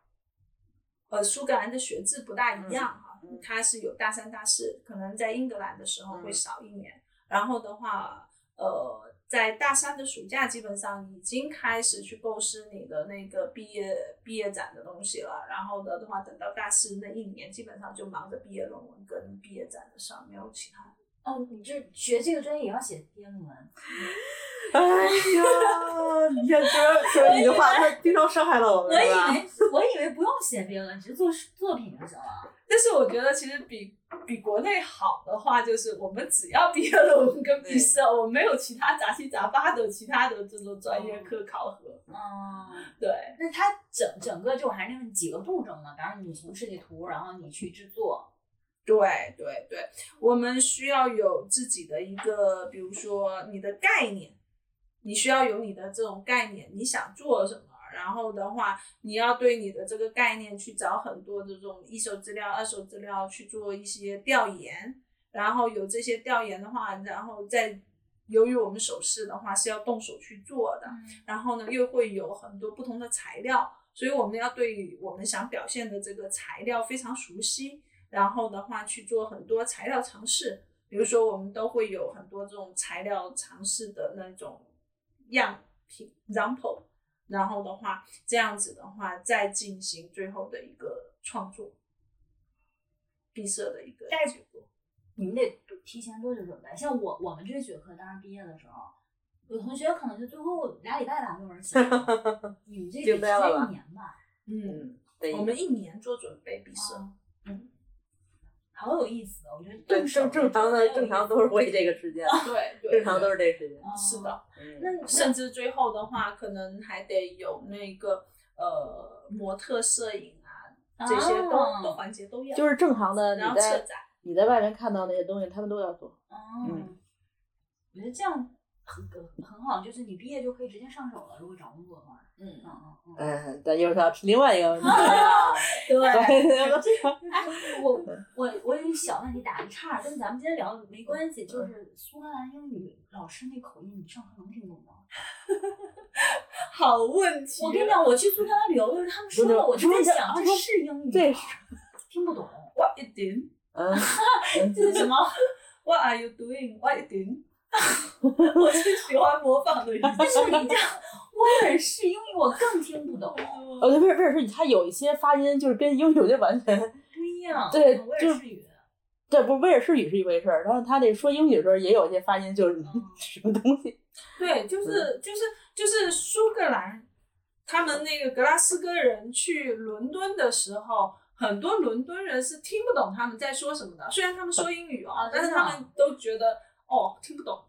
呃，苏格兰的学制不大一样哈，它是有大三、大四，可能在英格兰的时候会少一年。然后的话，呃。在大三的暑假，基本上已经开始去构思你的那个毕业毕业展的东西了。然后呢的话，等到大四那一年，基本上就忙着毕业论文跟毕业展的上，没有其他。哦，你这学这个专业也要写毕业论文？哎呀，你看说说你的话，他经常伤害到我我们，是吧？以为我以为不用写毕业论文，只是做作品就行了。但是我觉得其实比比国内好的话，就是我们只要毕业论文跟毕设，我们没有其他杂七杂八的其他的这种专业课考核。嗯，对，那它整整个就还是那几个步骤嘛？比方说你从设计图，然后你去制作，对对对，我们需要有自己的一个，比如说你的概念，你需要有你的这种概念，你想做什么。然后的话，你要对你的这个概念去找很多这种一手资料、二手资料去做一些调研，然后有这些调研的话，然后再由于我们首饰的话是要动手去做的，然后呢又会有很多不同的材料，所以我们要对我们想表现的这个材料非常熟悉，然后的话去做很多材料尝试，比如说我们都会有很多这种材料尝试的那种样品 example，然后的话这样子的话再进行最后的一个创作，毕设的一个结果。你们得提前多久准备？像我我们这个学科，当时毕业的时候，有同学可能就最后俩礼拜把论文写了，你们这得提惊呆了吧前一年吧？嗯，嗯，我们一年做准备毕设。哦嗯，好有意思，我觉得对动手正正常的正常都是为这个时间，对 对，正常都是这个时间。哦是的。嗯那甚至最后的话，可能还得有那个呃模特摄影啊，这些都、哦都环节都要。就是正常的，你然后策在展，你在外面看到那些东西，他们都要做。哦，嗯我觉得这样很很好，就是你毕业就可以直接上手了，如果找工作的话。嗯嗯嗯嗯。嗯，但又是要另外一个问题啊。对。对，哎，我我我有一小问题打个岔，跟咱们今天聊的没关系，就是苏格兰英语老师那口音，你上课能听懂吗？好问题。我跟你讲，我去苏格兰旅游的时候，他们说的，我就在想，这是英语这吗？听不懂，，What you doing? 嗯，这是什么？What are you doing? What you doing? 我是喜欢模仿的语 但。是你这威尔士英语我更听不懂，哦，对，威尔威尔士语它有一些发音就是跟英语就完全，不一样。对威就尔士语。对，不，威尔士语是一回事儿，然后他那说英语的时候也有一些发音就是嗯 什么东西。对，就是就是就是苏格兰，他们那个格拉斯哥人去伦敦的时候，很多伦敦人是听不懂他们在说什么的。虽然他们说英语哦，啊但是他们都觉得哦听不懂。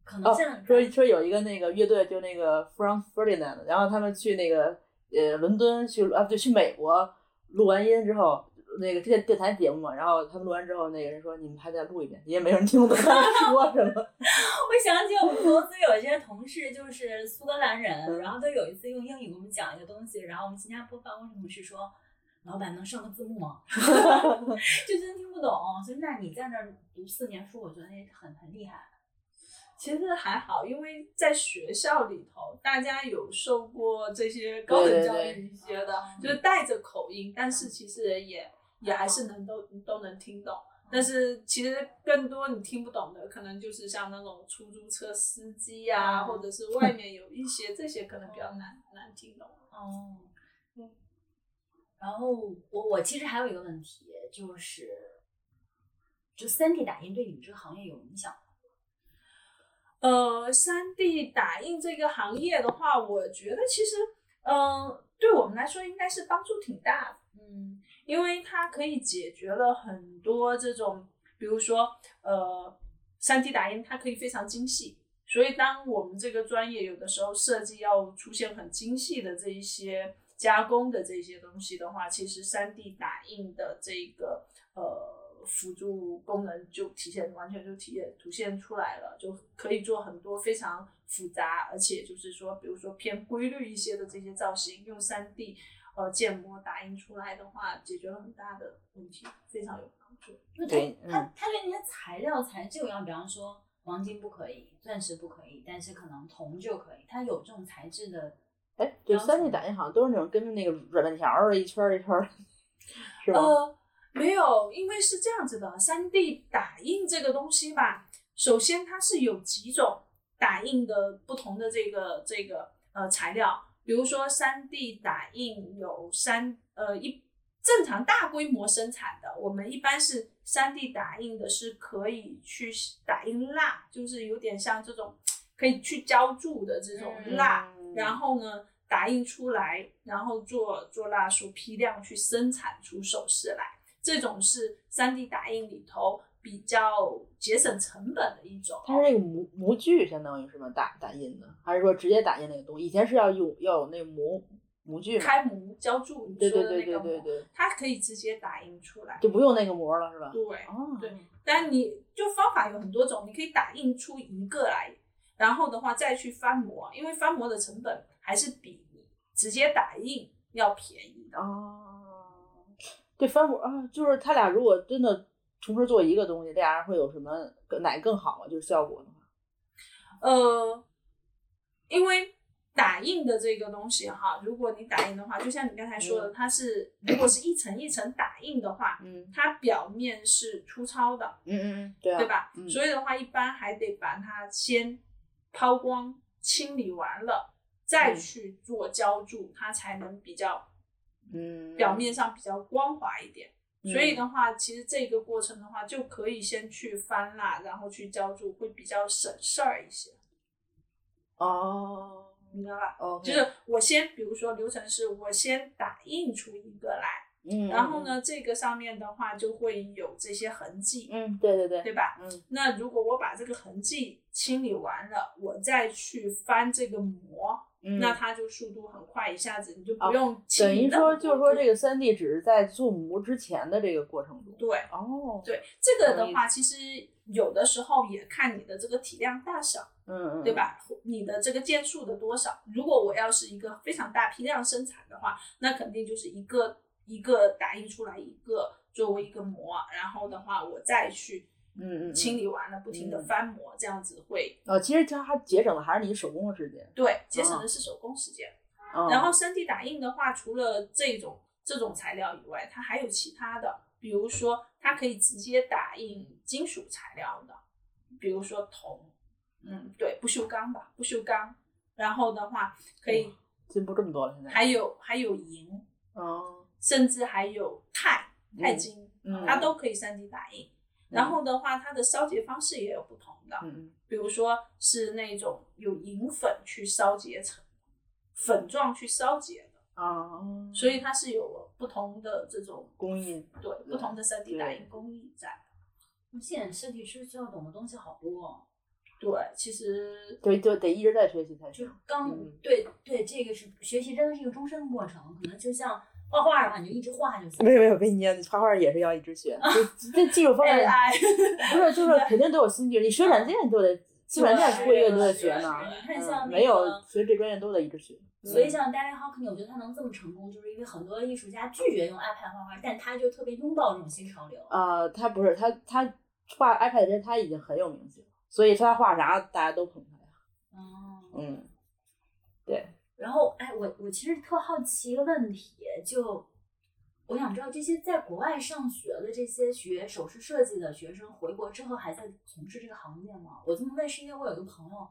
哦可能现在，说说有一个那个乐队，就那个 Frank Ferdinand，然后他们去那个呃伦敦去啊，对，去美国录完音之后，那个电电台节目嘛，然后他们录完之后，那个人说你们还再录一遍，也没人听懂他们说什么。我想起我们公司有一些同事就是苏格兰人，嗯然后他有一次用英语给我们讲一个东西，然后我们新加坡办公室同事说：“老板能上个字幕吗？” 就真听不懂。所以那你在那儿读四年书，我觉得也很很厉害。其实还好，因为在学校里头，大家有受过这些高等教育一些的，对对对就是带着口音，但是其实也也还是能都都能听懂。但是其实更多你听不懂的，可能就是像那种出租车司机啊，嗯或者是外面有一些这些可能比较难难听懂。哦，嗯。然后我我其实还有一个问题，就是就三 D 打印对你们这个行业有影响吗？呃，三 D 打印这个行业的话，我觉得其实，呃，对我们来说应该是帮助挺大的。嗯因为它可以解决了很多这种，比如说，呃，三 D 打印它可以非常精细，所以当我们这个专业有的时候设计要出现很精细的这一些加工的这些东西的话，其实三 D 打印的这个呃辅助功能就体现完全就体现凸现出来了，就可以做很多非常复杂，而且就是说，比如说偏规律一些的这些造型，用三 D 呃建模打印出来的话，解决了很大的问题，非常有帮助。那它对它嗯它对那些材料材质有样，比方说黄金不可以，钻石不可以，但是可能铜就可以，它有这种材质的。哎，就三 D 打印好像都是那种跟着那个软面条儿一圈儿一圈儿，是吧？呃，没有，因为是这样子的，三 D 打印这个东西吧，首先它是有几种打印的不同的这个这个呃材料，比如说三 D 打印有三呃一正常大规模生产的，我们一般是三 D 打印的，是可以去打印蜡，就是有点像这种可以去浇铸的这种蜡，嗯然后呢打印出来，然后做做蜡烛批量去生产出首饰来，这种是三 D 打印里头比较节省成本的一种。它是那个模模具，相当于是吗？打打印的，还是说直接打印那个东西？以前是要有要有那个模模具？开模浇铸，你说对对对的那个模，对对对，它可以直接打印出来。就不用那个模了，是吧？对，哦，对但你就方法有很多种，你可以打印出一个来，然后的话再去翻模，因为翻模的成本还是比直接打印要便宜的。哦，对翻模啊，就是他俩如果真的同时做一个东西，这俩人会有什么哪个更好啊？就是效果的话，呃，因为打印的这个东西哈，如果你打印的话，就像你刚才说的，它是如果是一层一层打印的话，嗯它表面是粗糙的，嗯嗯嗯，对啊，对吧？嗯所以的话，一般还得把它先抛光、清理完了，再嗯去做浇筑，它才能比较嗯，表面上比较光滑一点。嗯，所以的话，其实这个过程的话，就可以先去翻蜡，然后去浇筑，会比较省事儿一些，哦明白吧？，OK，就是我先，比如说流程是我先打印出一个来，嗯，然后呢，这个上面的话就会有这些痕迹，嗯，嗯，对对对，对吧？嗯那如果我把这个痕迹清理完了，我再去翻这个膜，嗯，那它就速度很快，一下子你就哦不用清等于说就是说这个个三 D 只是在做模之前的这个过程中，对哦，对这个的话，其实有的时候也看你的这个体量大小，嗯嗯，对？吧？你的这个件数的多少？如果我要是一个非常大批量生产的话，那肯定就是一个一个打印出来一个作为一个模，然后的话我再去嗯嗯嗯。清理完了，不停的嗯。翻模，这样子会哦，其实它还节省的还是你手工的时间，对节省的是手工时间。嗯然后3 D 打印的话，除了这种这种材料以外，它还有其他的，比如说它可以直接打印金属材料的，比如说铜，嗯，对，不锈钢吧，不锈钢。然后的话，可以进步这么多了，现在，还有还有银，哦，甚至还有钛、钛金，嗯它都。可以3 D 打印。然后的话，它的烧结方式也有不同的，嗯嗯比如说是那种有银粉去烧结成粉状去烧结的。啊，所以它是有不同的这种工艺，对不同的3 D 打印工艺在。现在设计师需要懂的东西好多哦，对，其实对，就得一直在学习才就行。刚、嗯对对，这个是学习，真的是一个终身过程。可能就像画画的话，你就一直画就行。没有没有，跟你讲，画画也是要一直学，就这技术方面不是就是 肯定都有新技术，你学软件你都得，学软件过一个都得学呢。你看嗯像那没有个学这专业都得一直学。所以像 David Hockney，我觉得他能这么成功，就是因为很多艺术家拒绝用 iPad 画画，但他就特别拥抱这种新潮流。啊，他不是他他画 iPad 之前他已经很有名气了，所以他画啥大家都捧他呀。哦，嗯，对，然后哎，我我其实特好奇一个问题，就我想知道这些在国外上学的这些学首饰设计的学生回国之后还在从事这个行业吗？我这么问是因为我有个朋友，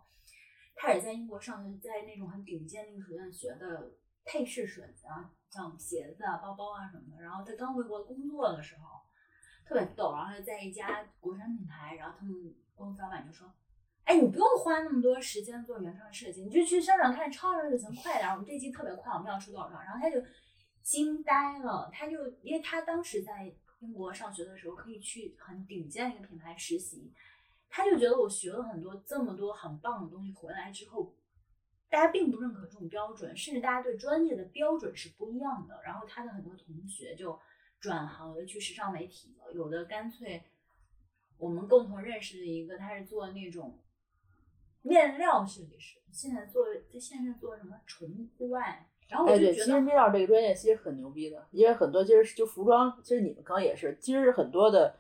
他也在英国上学，在那种很顶尖的艺术院学的配饰设计啊，像鞋子啊、包包啊什么的。然后他刚回国工作的时候，特别逗，然后他在一家国产品牌，然后他们公司老板就说。哎，你不用花那么多时间做原创设计，你就去商场看超人就行，快点，我们这季特别快，我们要出多少张。然后他就惊呆了，他就因为他当时在英国上学的时候，可以去很顶尖的一个品牌实习，他就觉得我学了很多这么多很棒的东西回来之后，大家并不认可这种标准，甚至大家对专业的标准是不一样的。然后他的很多同学就转行了去时尚媒体了，有的干脆我们共同认识的一个，他是做那种面料设计师，现在做这现在做什么纯户外，然后我就觉得其实面料这个专业其实很牛逼的，因为很多其实就服装，其实你们可能也是，其实很多的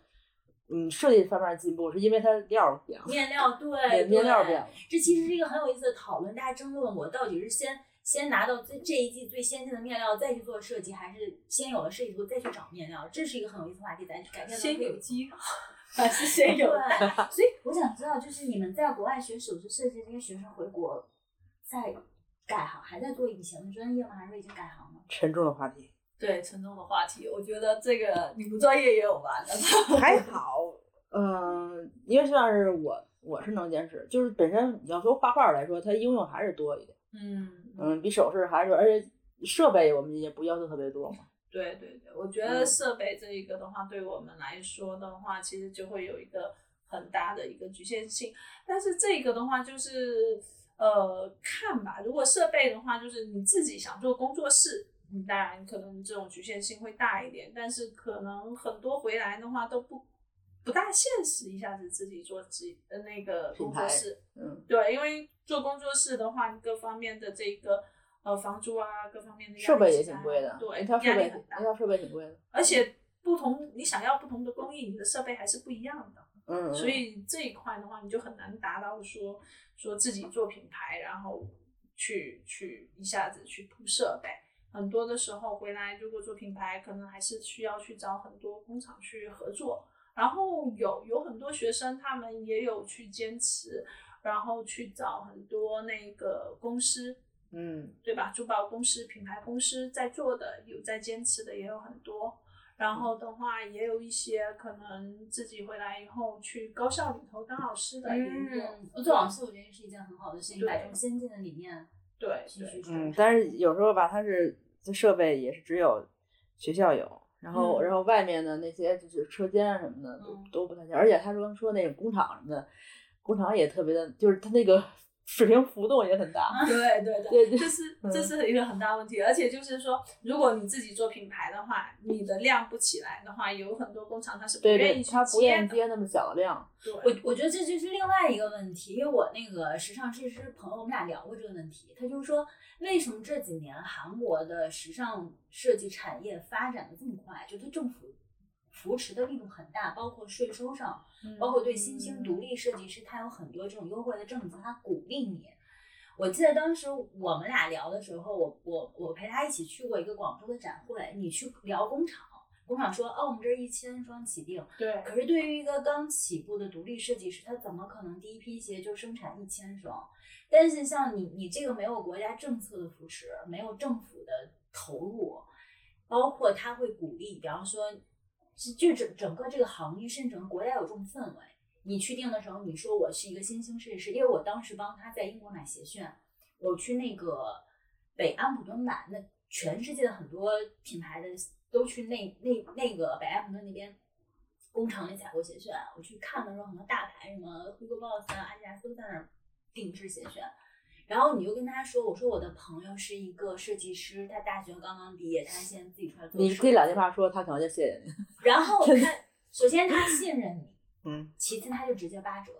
嗯设计方面的进步，是因为它料儿变了，面料对面面料对变了。这其实是一个很有意思的讨论，大家争论我到底是先先拿到最这一季最先进的面料再去做设计，还是先有了设计图再去找面料？这是一个很有意思的话题，咱改天咱先有鸡还是先有蛋？所以我想知道，就是你们在国外学首饰设计这些学生回国，在改行还在做以前的专业吗？还是已经改行了？沉重的话题，对沉重的话题，我觉得这个你们专业也有吧？还好，嗯，因为算是我我是能坚持，就是本身你要说画画来说，它应用还是多一点，嗯嗯，比首饰还是，而且设备我们也不要求特别多嘛。对对对，我觉得设备这一个的话，对我们来说的话，其实就会有一个很大的一个局限性。但是这个的话，就是呃看吧，如果设备的话，就是你自己想做工作室，你当然可能这种局限性会大一点。但是可能很多回来的话都不不大现实，一下子自己做自己的那个工作室。嗯，对，因为做工作室的话，各方面的这个。呃，房租啊，各方面的设备也挺贵的，对，一套设备很大，一套设备挺贵的。而且不同，你想要不同的工艺，你的设备还是不一样的。嗯，所以这一块的话，你就很难达到说说自己做品牌，然后去去一下子去铺设备。很多的时候回来，如果做品牌，可能还是需要去找很多工厂去合作。然后有有很多学生，他们也有去坚持，然后去找很多那个公司。嗯，对吧？珠宝公司、品牌公司在做的，有在坚持的也有很多。然后的话，也有一些可能自己回来以后去高校里头当老师的也有。做老师，我觉得是一件很好的事情，把这种先进的理念对继续嗯，但是有时候吧，它是这设备也是只有学校有，然后然后外面的那些就是车间啊什么的都都不太行。而且他说说那种工厂什么的，工厂也特别的，就是他那个。水平浮动也很大，对对对，这是这是一个很大问题，而且就是说，如果你自己做品牌的话，你的量不起来的话，有很多工厂它是不愿意他不愿意接那么小的量。对，我我觉得这就是另外一个问题，因为我那个时尚设计师朋友，我们俩聊过这个问题，他就是说，为什么这几年韩国的时尚设计产业发展的这么快？就它政府。扶持的力度很大，包括税收上，包括对新兴独立设计师，他有很多这种优惠的政策，他鼓励你。我记得当时我们俩聊的时候，我我我陪他一起去过一个广州的展会，你去聊工厂，工厂说哦，我们这一千双起订，对。可是对于一个刚起步的独立设计师，他怎么可能第一批鞋就生产一千双？但是像你，你这个没有国家政策的扶持，没有政府的投入，包括他会鼓励，比方说。就整整个这个行业，甚至整个国家有这种氛围。你去定的时候，你说我是一个新兴设计师，因为我当时帮他在英国买鞋楦，我去那个北安普敦买，那全世界的很多品牌的都去那那那个北安普敦那边工厂里采购鞋楦。我去看的时候，很多大牌什么 Hugo Boss 啊、阿迪达斯都在那儿定制鞋楦。然后你就跟他说：“我说我的朋友是一个设计师，他大学刚刚毕业，他现在自己出来做。”你这两句话说，他可能就谢谢你。然后他首先他信任你，嗯，其次他就直接八折，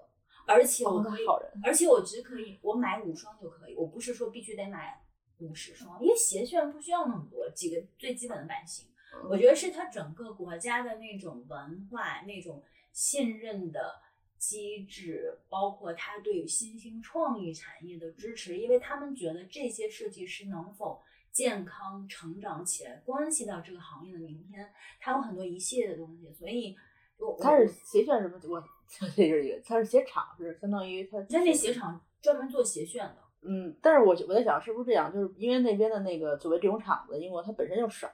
而且我可以，而且我只可以我买五双就可以，我不是说必须得买五十双，因为鞋楦不需要那么多，几个最基本的版型。我觉得是他整个国家的那种文化，那种信任的。机制包括他对于新兴创意产业的支持，因为他们觉得这些设计师能否健康成长起来，关系到这个行业的明天。他有很多一系列的东西，所以他是鞋楦什么？我这是一个，他是鞋厂，是相当于他。那那鞋厂专门做鞋楦的。嗯，但是我我在想，是不是这样？就是因为那边的那个作为这种厂子，英国它本身就少。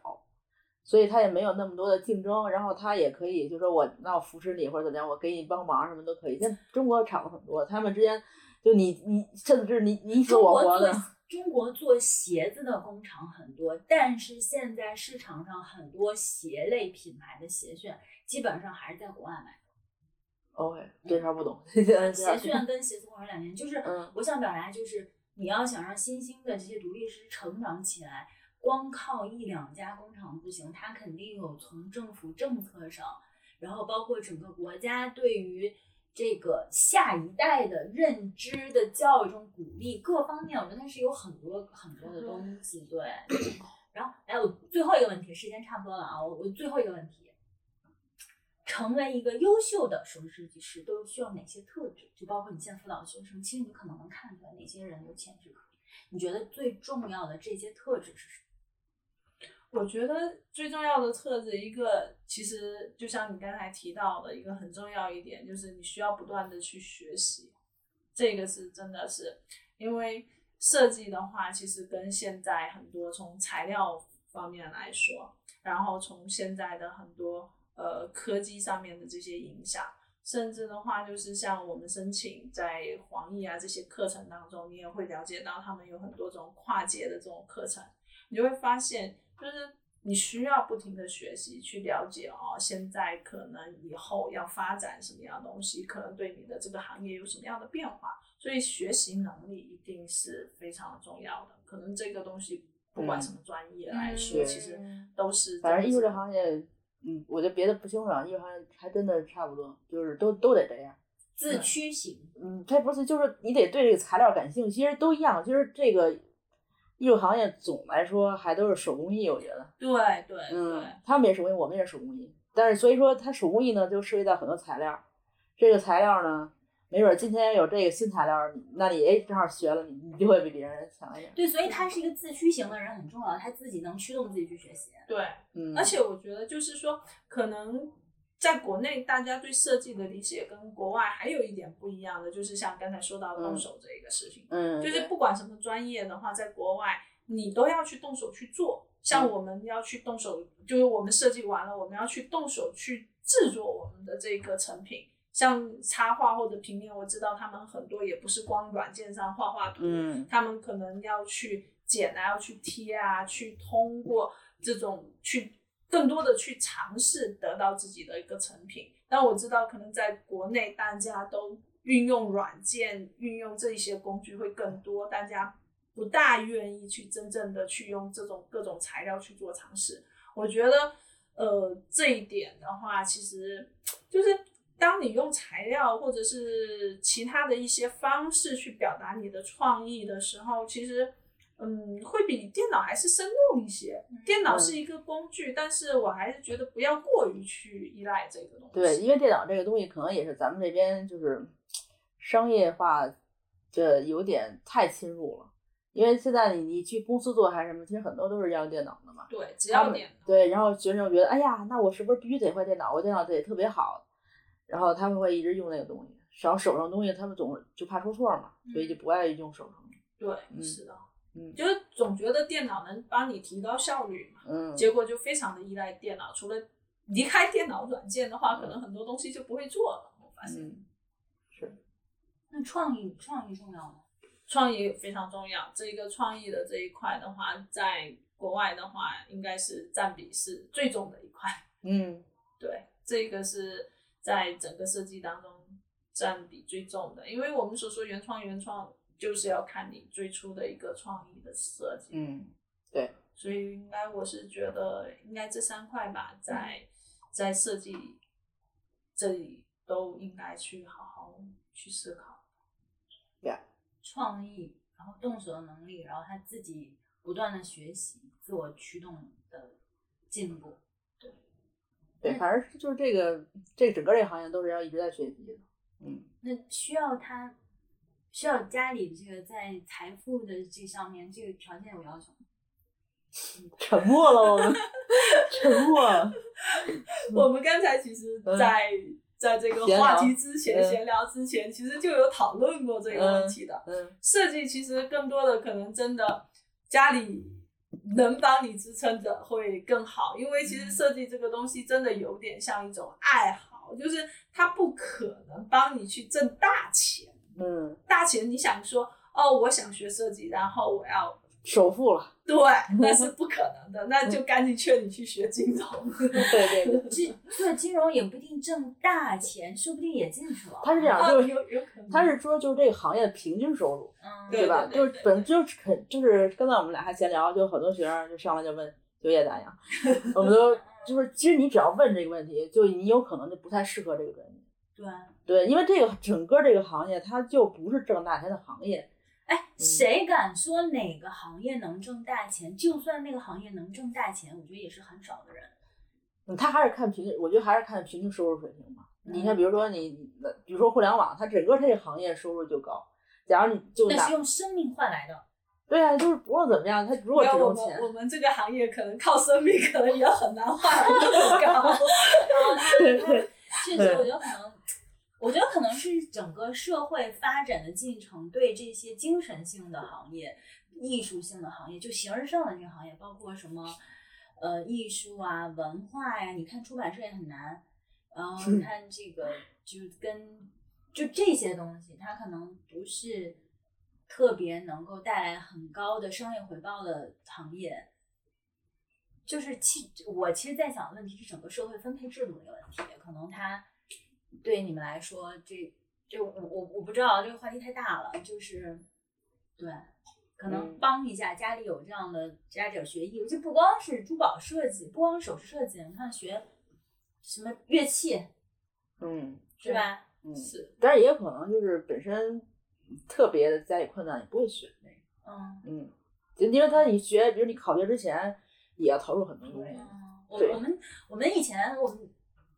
所以他也没有那么多的竞争，然后他也可以，就说我那我扶持你或者怎么样，我给你帮忙什么都可以。像中国厂子很多，他们之间就你你甚至你你死我活的。中国做鞋子的工厂很多，但是现在市场上很多鞋类品牌的鞋楦基本上还是在国外买的。OK，这条不懂。鞋楦跟鞋子工厂两年，就是我想表达就是你要想让新兴的这些独立师成长起来。光靠一两家工厂不行，它肯定有从政府政策上，然后包括整个国家对于这个下一代的认知的教育中鼓励各方面，我觉得它是有很多很多的东西。对，然后还有最后一个问题，时间差不多了啊，我我最后一个问题，成为一个优秀的首饰设计师都需要哪些特质？就包括你现在辅导学生，其实你可能能看出来哪些人有潜质可以。你觉得最重要的这些特质是什么？我觉得最重要的特质，一个其实就像你刚才提到的一个很重要一点，就是你需要不断的去学习。这个是真的是，因为设计的话，其实跟现在很多从材料方面来说，然后从现在的很多呃科技上面的这些影响，甚至的话就是像我们申请在黄奕啊这些课程当中，你也会了解到他们有很多种跨界的这种课程，你就会发现就是。你需要不停的学习，去了解哦，现在可能以后要发展什么样的东西，可能对你的这个行业有什么样的变化，所以学习能力一定是非常重要的。可能这个东西不管什么专业来说，嗯其实都是反正艺术这行业，嗯，我觉得别的不清楚啊，艺术行业还真的差不多，就是都都得这样。自驱型，嗯，它不是，就是你得对这个材料感兴趣，其实都一样。其实这个艺术行业总来说还都是手工艺，我觉得。对对嗯，，他们也是手工艺，我们也是手工艺。但是所以说，它手工艺呢，就涉及到很多材料。这个材料呢，没准儿今天有这个新材料，那你哎正好学了，你你就会比别人强一点。对，所以他是一个自驱型的人很重要，他自己能驱动自己去学习。对，嗯，而且我觉得就是说，可能在国内大家对设计的理解跟国外还有一点不一样的，就是像刚才说到动嗯手这一个事情，嗯，就是不管什么专业的话，在国外你都要去动手去做。像嗯我们要去动手，就是我们设计完了，我们要去动手去制作我们的这个成品。像插画或者平面，我知道他们很多也不是光软件上画画图，嗯他们可能要去剪啊，要去贴啊，去通过这种去更多的去尝试得到自己的一个成品。但我知道，可能在国内大家都运用软件、运用这一些工具会更多，大家不大愿意去真正的去用这种各种材料去做尝试。我觉得，呃，这一点的话，其实就是当你用材料或者是其他的一些方式去表达你的创意的时候，其实。嗯，会比电脑还是生动一些。电脑是一个工具，但是我还是觉得不要过于去依赖这个东西。对，因为电脑这个东西可能也是咱们这边就是商业化这有点太侵入了。因为现在你你去公司做还是什么，其实很多都是要用电脑的嘛。对，只要电脑。对，然后学生觉得，哎呀，那我是不是必须得会电脑？我电脑得特别好，然后他们会一直用那个东西。然后手上东西他们总就怕出错嘛，所以就不爱用手上的。对，嗯是的，嗯就是总觉得电脑能帮你提高效率嘛，嗯，结果就非常的依赖电脑。除了离开电脑软件的话，可能很多东西就不会做了。我发现。嗯，是，那创意创意重要吗？创意非常重要。这个创意的这一块的话，在国外的话，应该是占比是最重的一块。嗯对，这个是在整个设计当中占比最重的，因为我们所说原创，原创就是要看你最初的一个创意的设计。嗯，对所以应该我是觉得应该这三块吧，在在设计这里都应该去好好去思考。对创意，然后动手的能力，然后他自己不断的学习，自我驱动的进步。对，对反正就是这个这整个这个行业都是要一直在学习的。嗯，那需要他需要家里这个在财富的这上面这个条件有要求吗？沉默了，我们 沉默了。我们刚才其实在，在这个话题之前、嗯闲聊之前，其实就有讨论过这个问题的。嗯设计其实更多的可能真的家里能帮你支撑着会更好，因为其实设计这个东西真的有点像一种爱好，就是它不可能帮你去挣大钱。嗯，大钱你想说哦，我想学设计，然后我要首付了。对，那是不可能的，那就赶紧劝你去学金融。对对对，这做金融也不一定挣大钱，说不定也进去了。他是这样，啊就是有有可能，他是说就是这个行业的平均收入，嗯，对吧？对就是本就是肯就是刚才我们俩还闲聊，就很多学生就上来就问就业咋样，我们都就是其实你只要问这个问题，就你有可能就不太适合这个专业。对。对，因为这个整个这个行业它就不是挣大钱的行业。哎，谁敢说哪个行业能挣大钱？就算那个行业能挣大钱，我觉得也是很少的人。嗯，他还是看平均，我觉得还是看平均收入水平吧。你看，比如说你，比如说互联网，它整个这个行业收入就高。假如你就那是，用生命换来的。对啊，就是不论怎么样，他如果没只用钱我们，我们这个行业可能靠生命，可能也很难换来这么高。对对，确实，我觉得可能，我觉得可能是整个社会发展的进程对这些精神性的行业、艺术性的行业，就形而上的这个行业，包括什么呃艺术啊、文化呀、你看出版社也很难，然后你看这个就跟就这些东西，它可能不是特别能够带来很高的商业回报的行业。就是其我其实在想的问题是整个社会分配制度的问题，可能它对你们来说，这就我我我不知道这个话题太大了，就是对，可能嗯帮一下家里有这样的家长学艺术，就不光是珠宝设计，不光是首饰设计，你看学什么乐器嗯是吧？嗯，是但是也有可能就是本身特别的家里困难，也不会学那个。嗯嗯，就因为他你学，比如你考学之前也要投入很多东西。嗯，我我们我们以前我们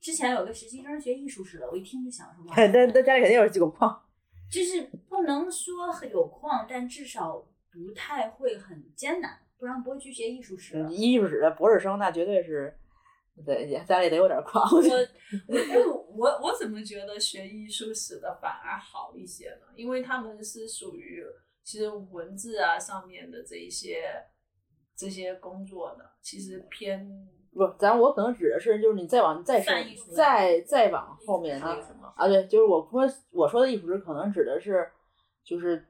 之前有个实习生学艺术史的，我一听就想说，哇 但但家里肯定有几个矿。就是不能说有矿，但至少不太会很艰难，不然不会去学艺术史。嗯，艺术史的博士生那绝对是，对，也家里得有点矿。我我，我我怎么觉得学艺术史的反而好一些呢？因为他们是属于其实文字啊上面的这一些这些工作呢，其实偏不，咱我可能指的是，就是你再往再深再再往后面那个什么啊？对，就是我说我说的艺术史，可能指的是就是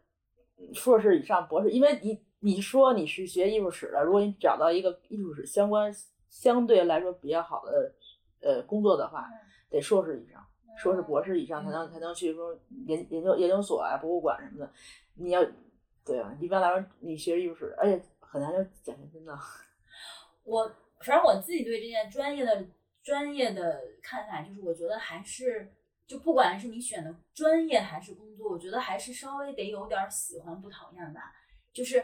硕士以上、博士，因为你你说你是学艺术史的，如果你找到一个艺术史相关相对来说比较好的呃工作的话，得硕士以上，硕士、博士以上才能才能去说研研究研究所啊、博物馆什么的。你要对啊，一般来说你学艺术史，而且很难有奖学金的。我反正我自己对这件专业的专业的看法就是，我觉得还是就不管是你选的专业还是工作，我觉得还是稍微得有点喜欢不讨厌吧。就是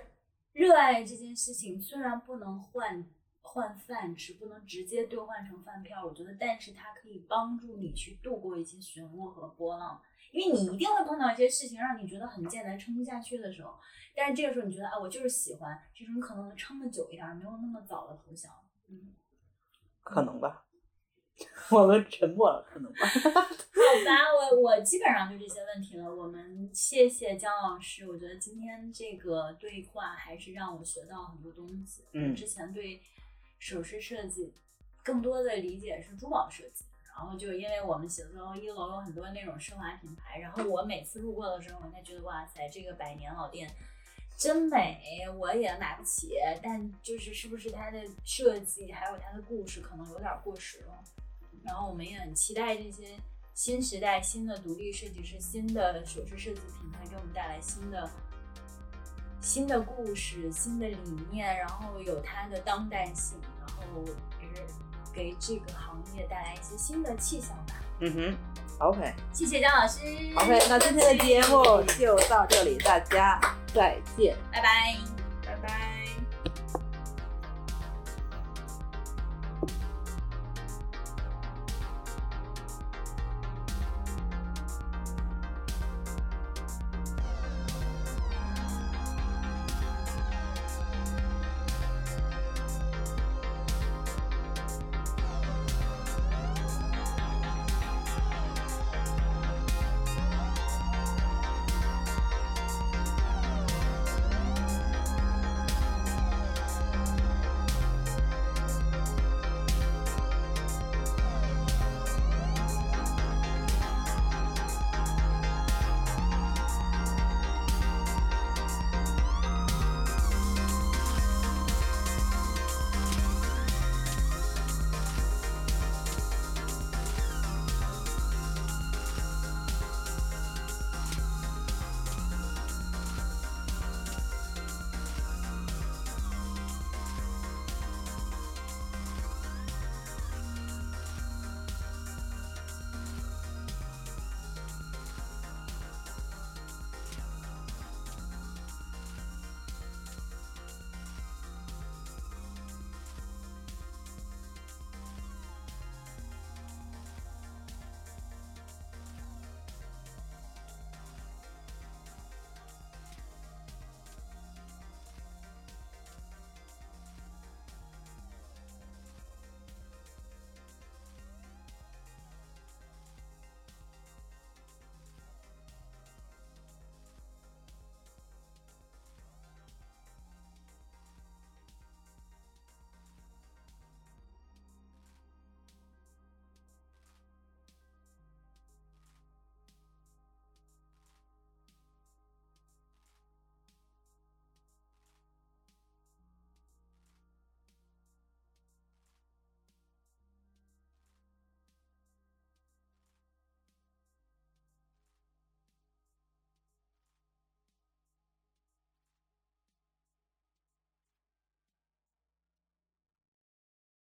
热爱这件事情，虽然不能换换饭吃，不能直接兑换成饭票，我觉得，但是它可以帮助你去度过一些漩涡和波浪。因为你一定会碰到一些事情让你觉得很艰难、撑不下去的时候，但是这个时候你觉得啊，我就是喜欢，这种可能撑得久一点，没有那么早的投降。嗯，可能吧。我们沉默了，可能吧。好吧，我我基本上就这些问题了。我们谢谢姜老师，我觉得今天这个对话还是让我学到很多东西。嗯之前对首饰设计更多的理解是珠宝设计，然后就因为我们写字楼一楼有很多那种奢华品牌，然后我每次路过的时候，我才觉得哇塞，这个百年老店真美，我也买不起，但就是是不是它的设计还有它的故事可能有点过时了。然后我们也很期待这些新时代、新的独立设计师、新的首饰设计品牌给我们带来新的新的故事、新的理念，然后有它的当代性，然后也是给这个行业带来一些新的气象吧。嗯哼，OK 谢谢张老师。OK，那今天的节目就到这里，大家再见。拜拜。拜拜。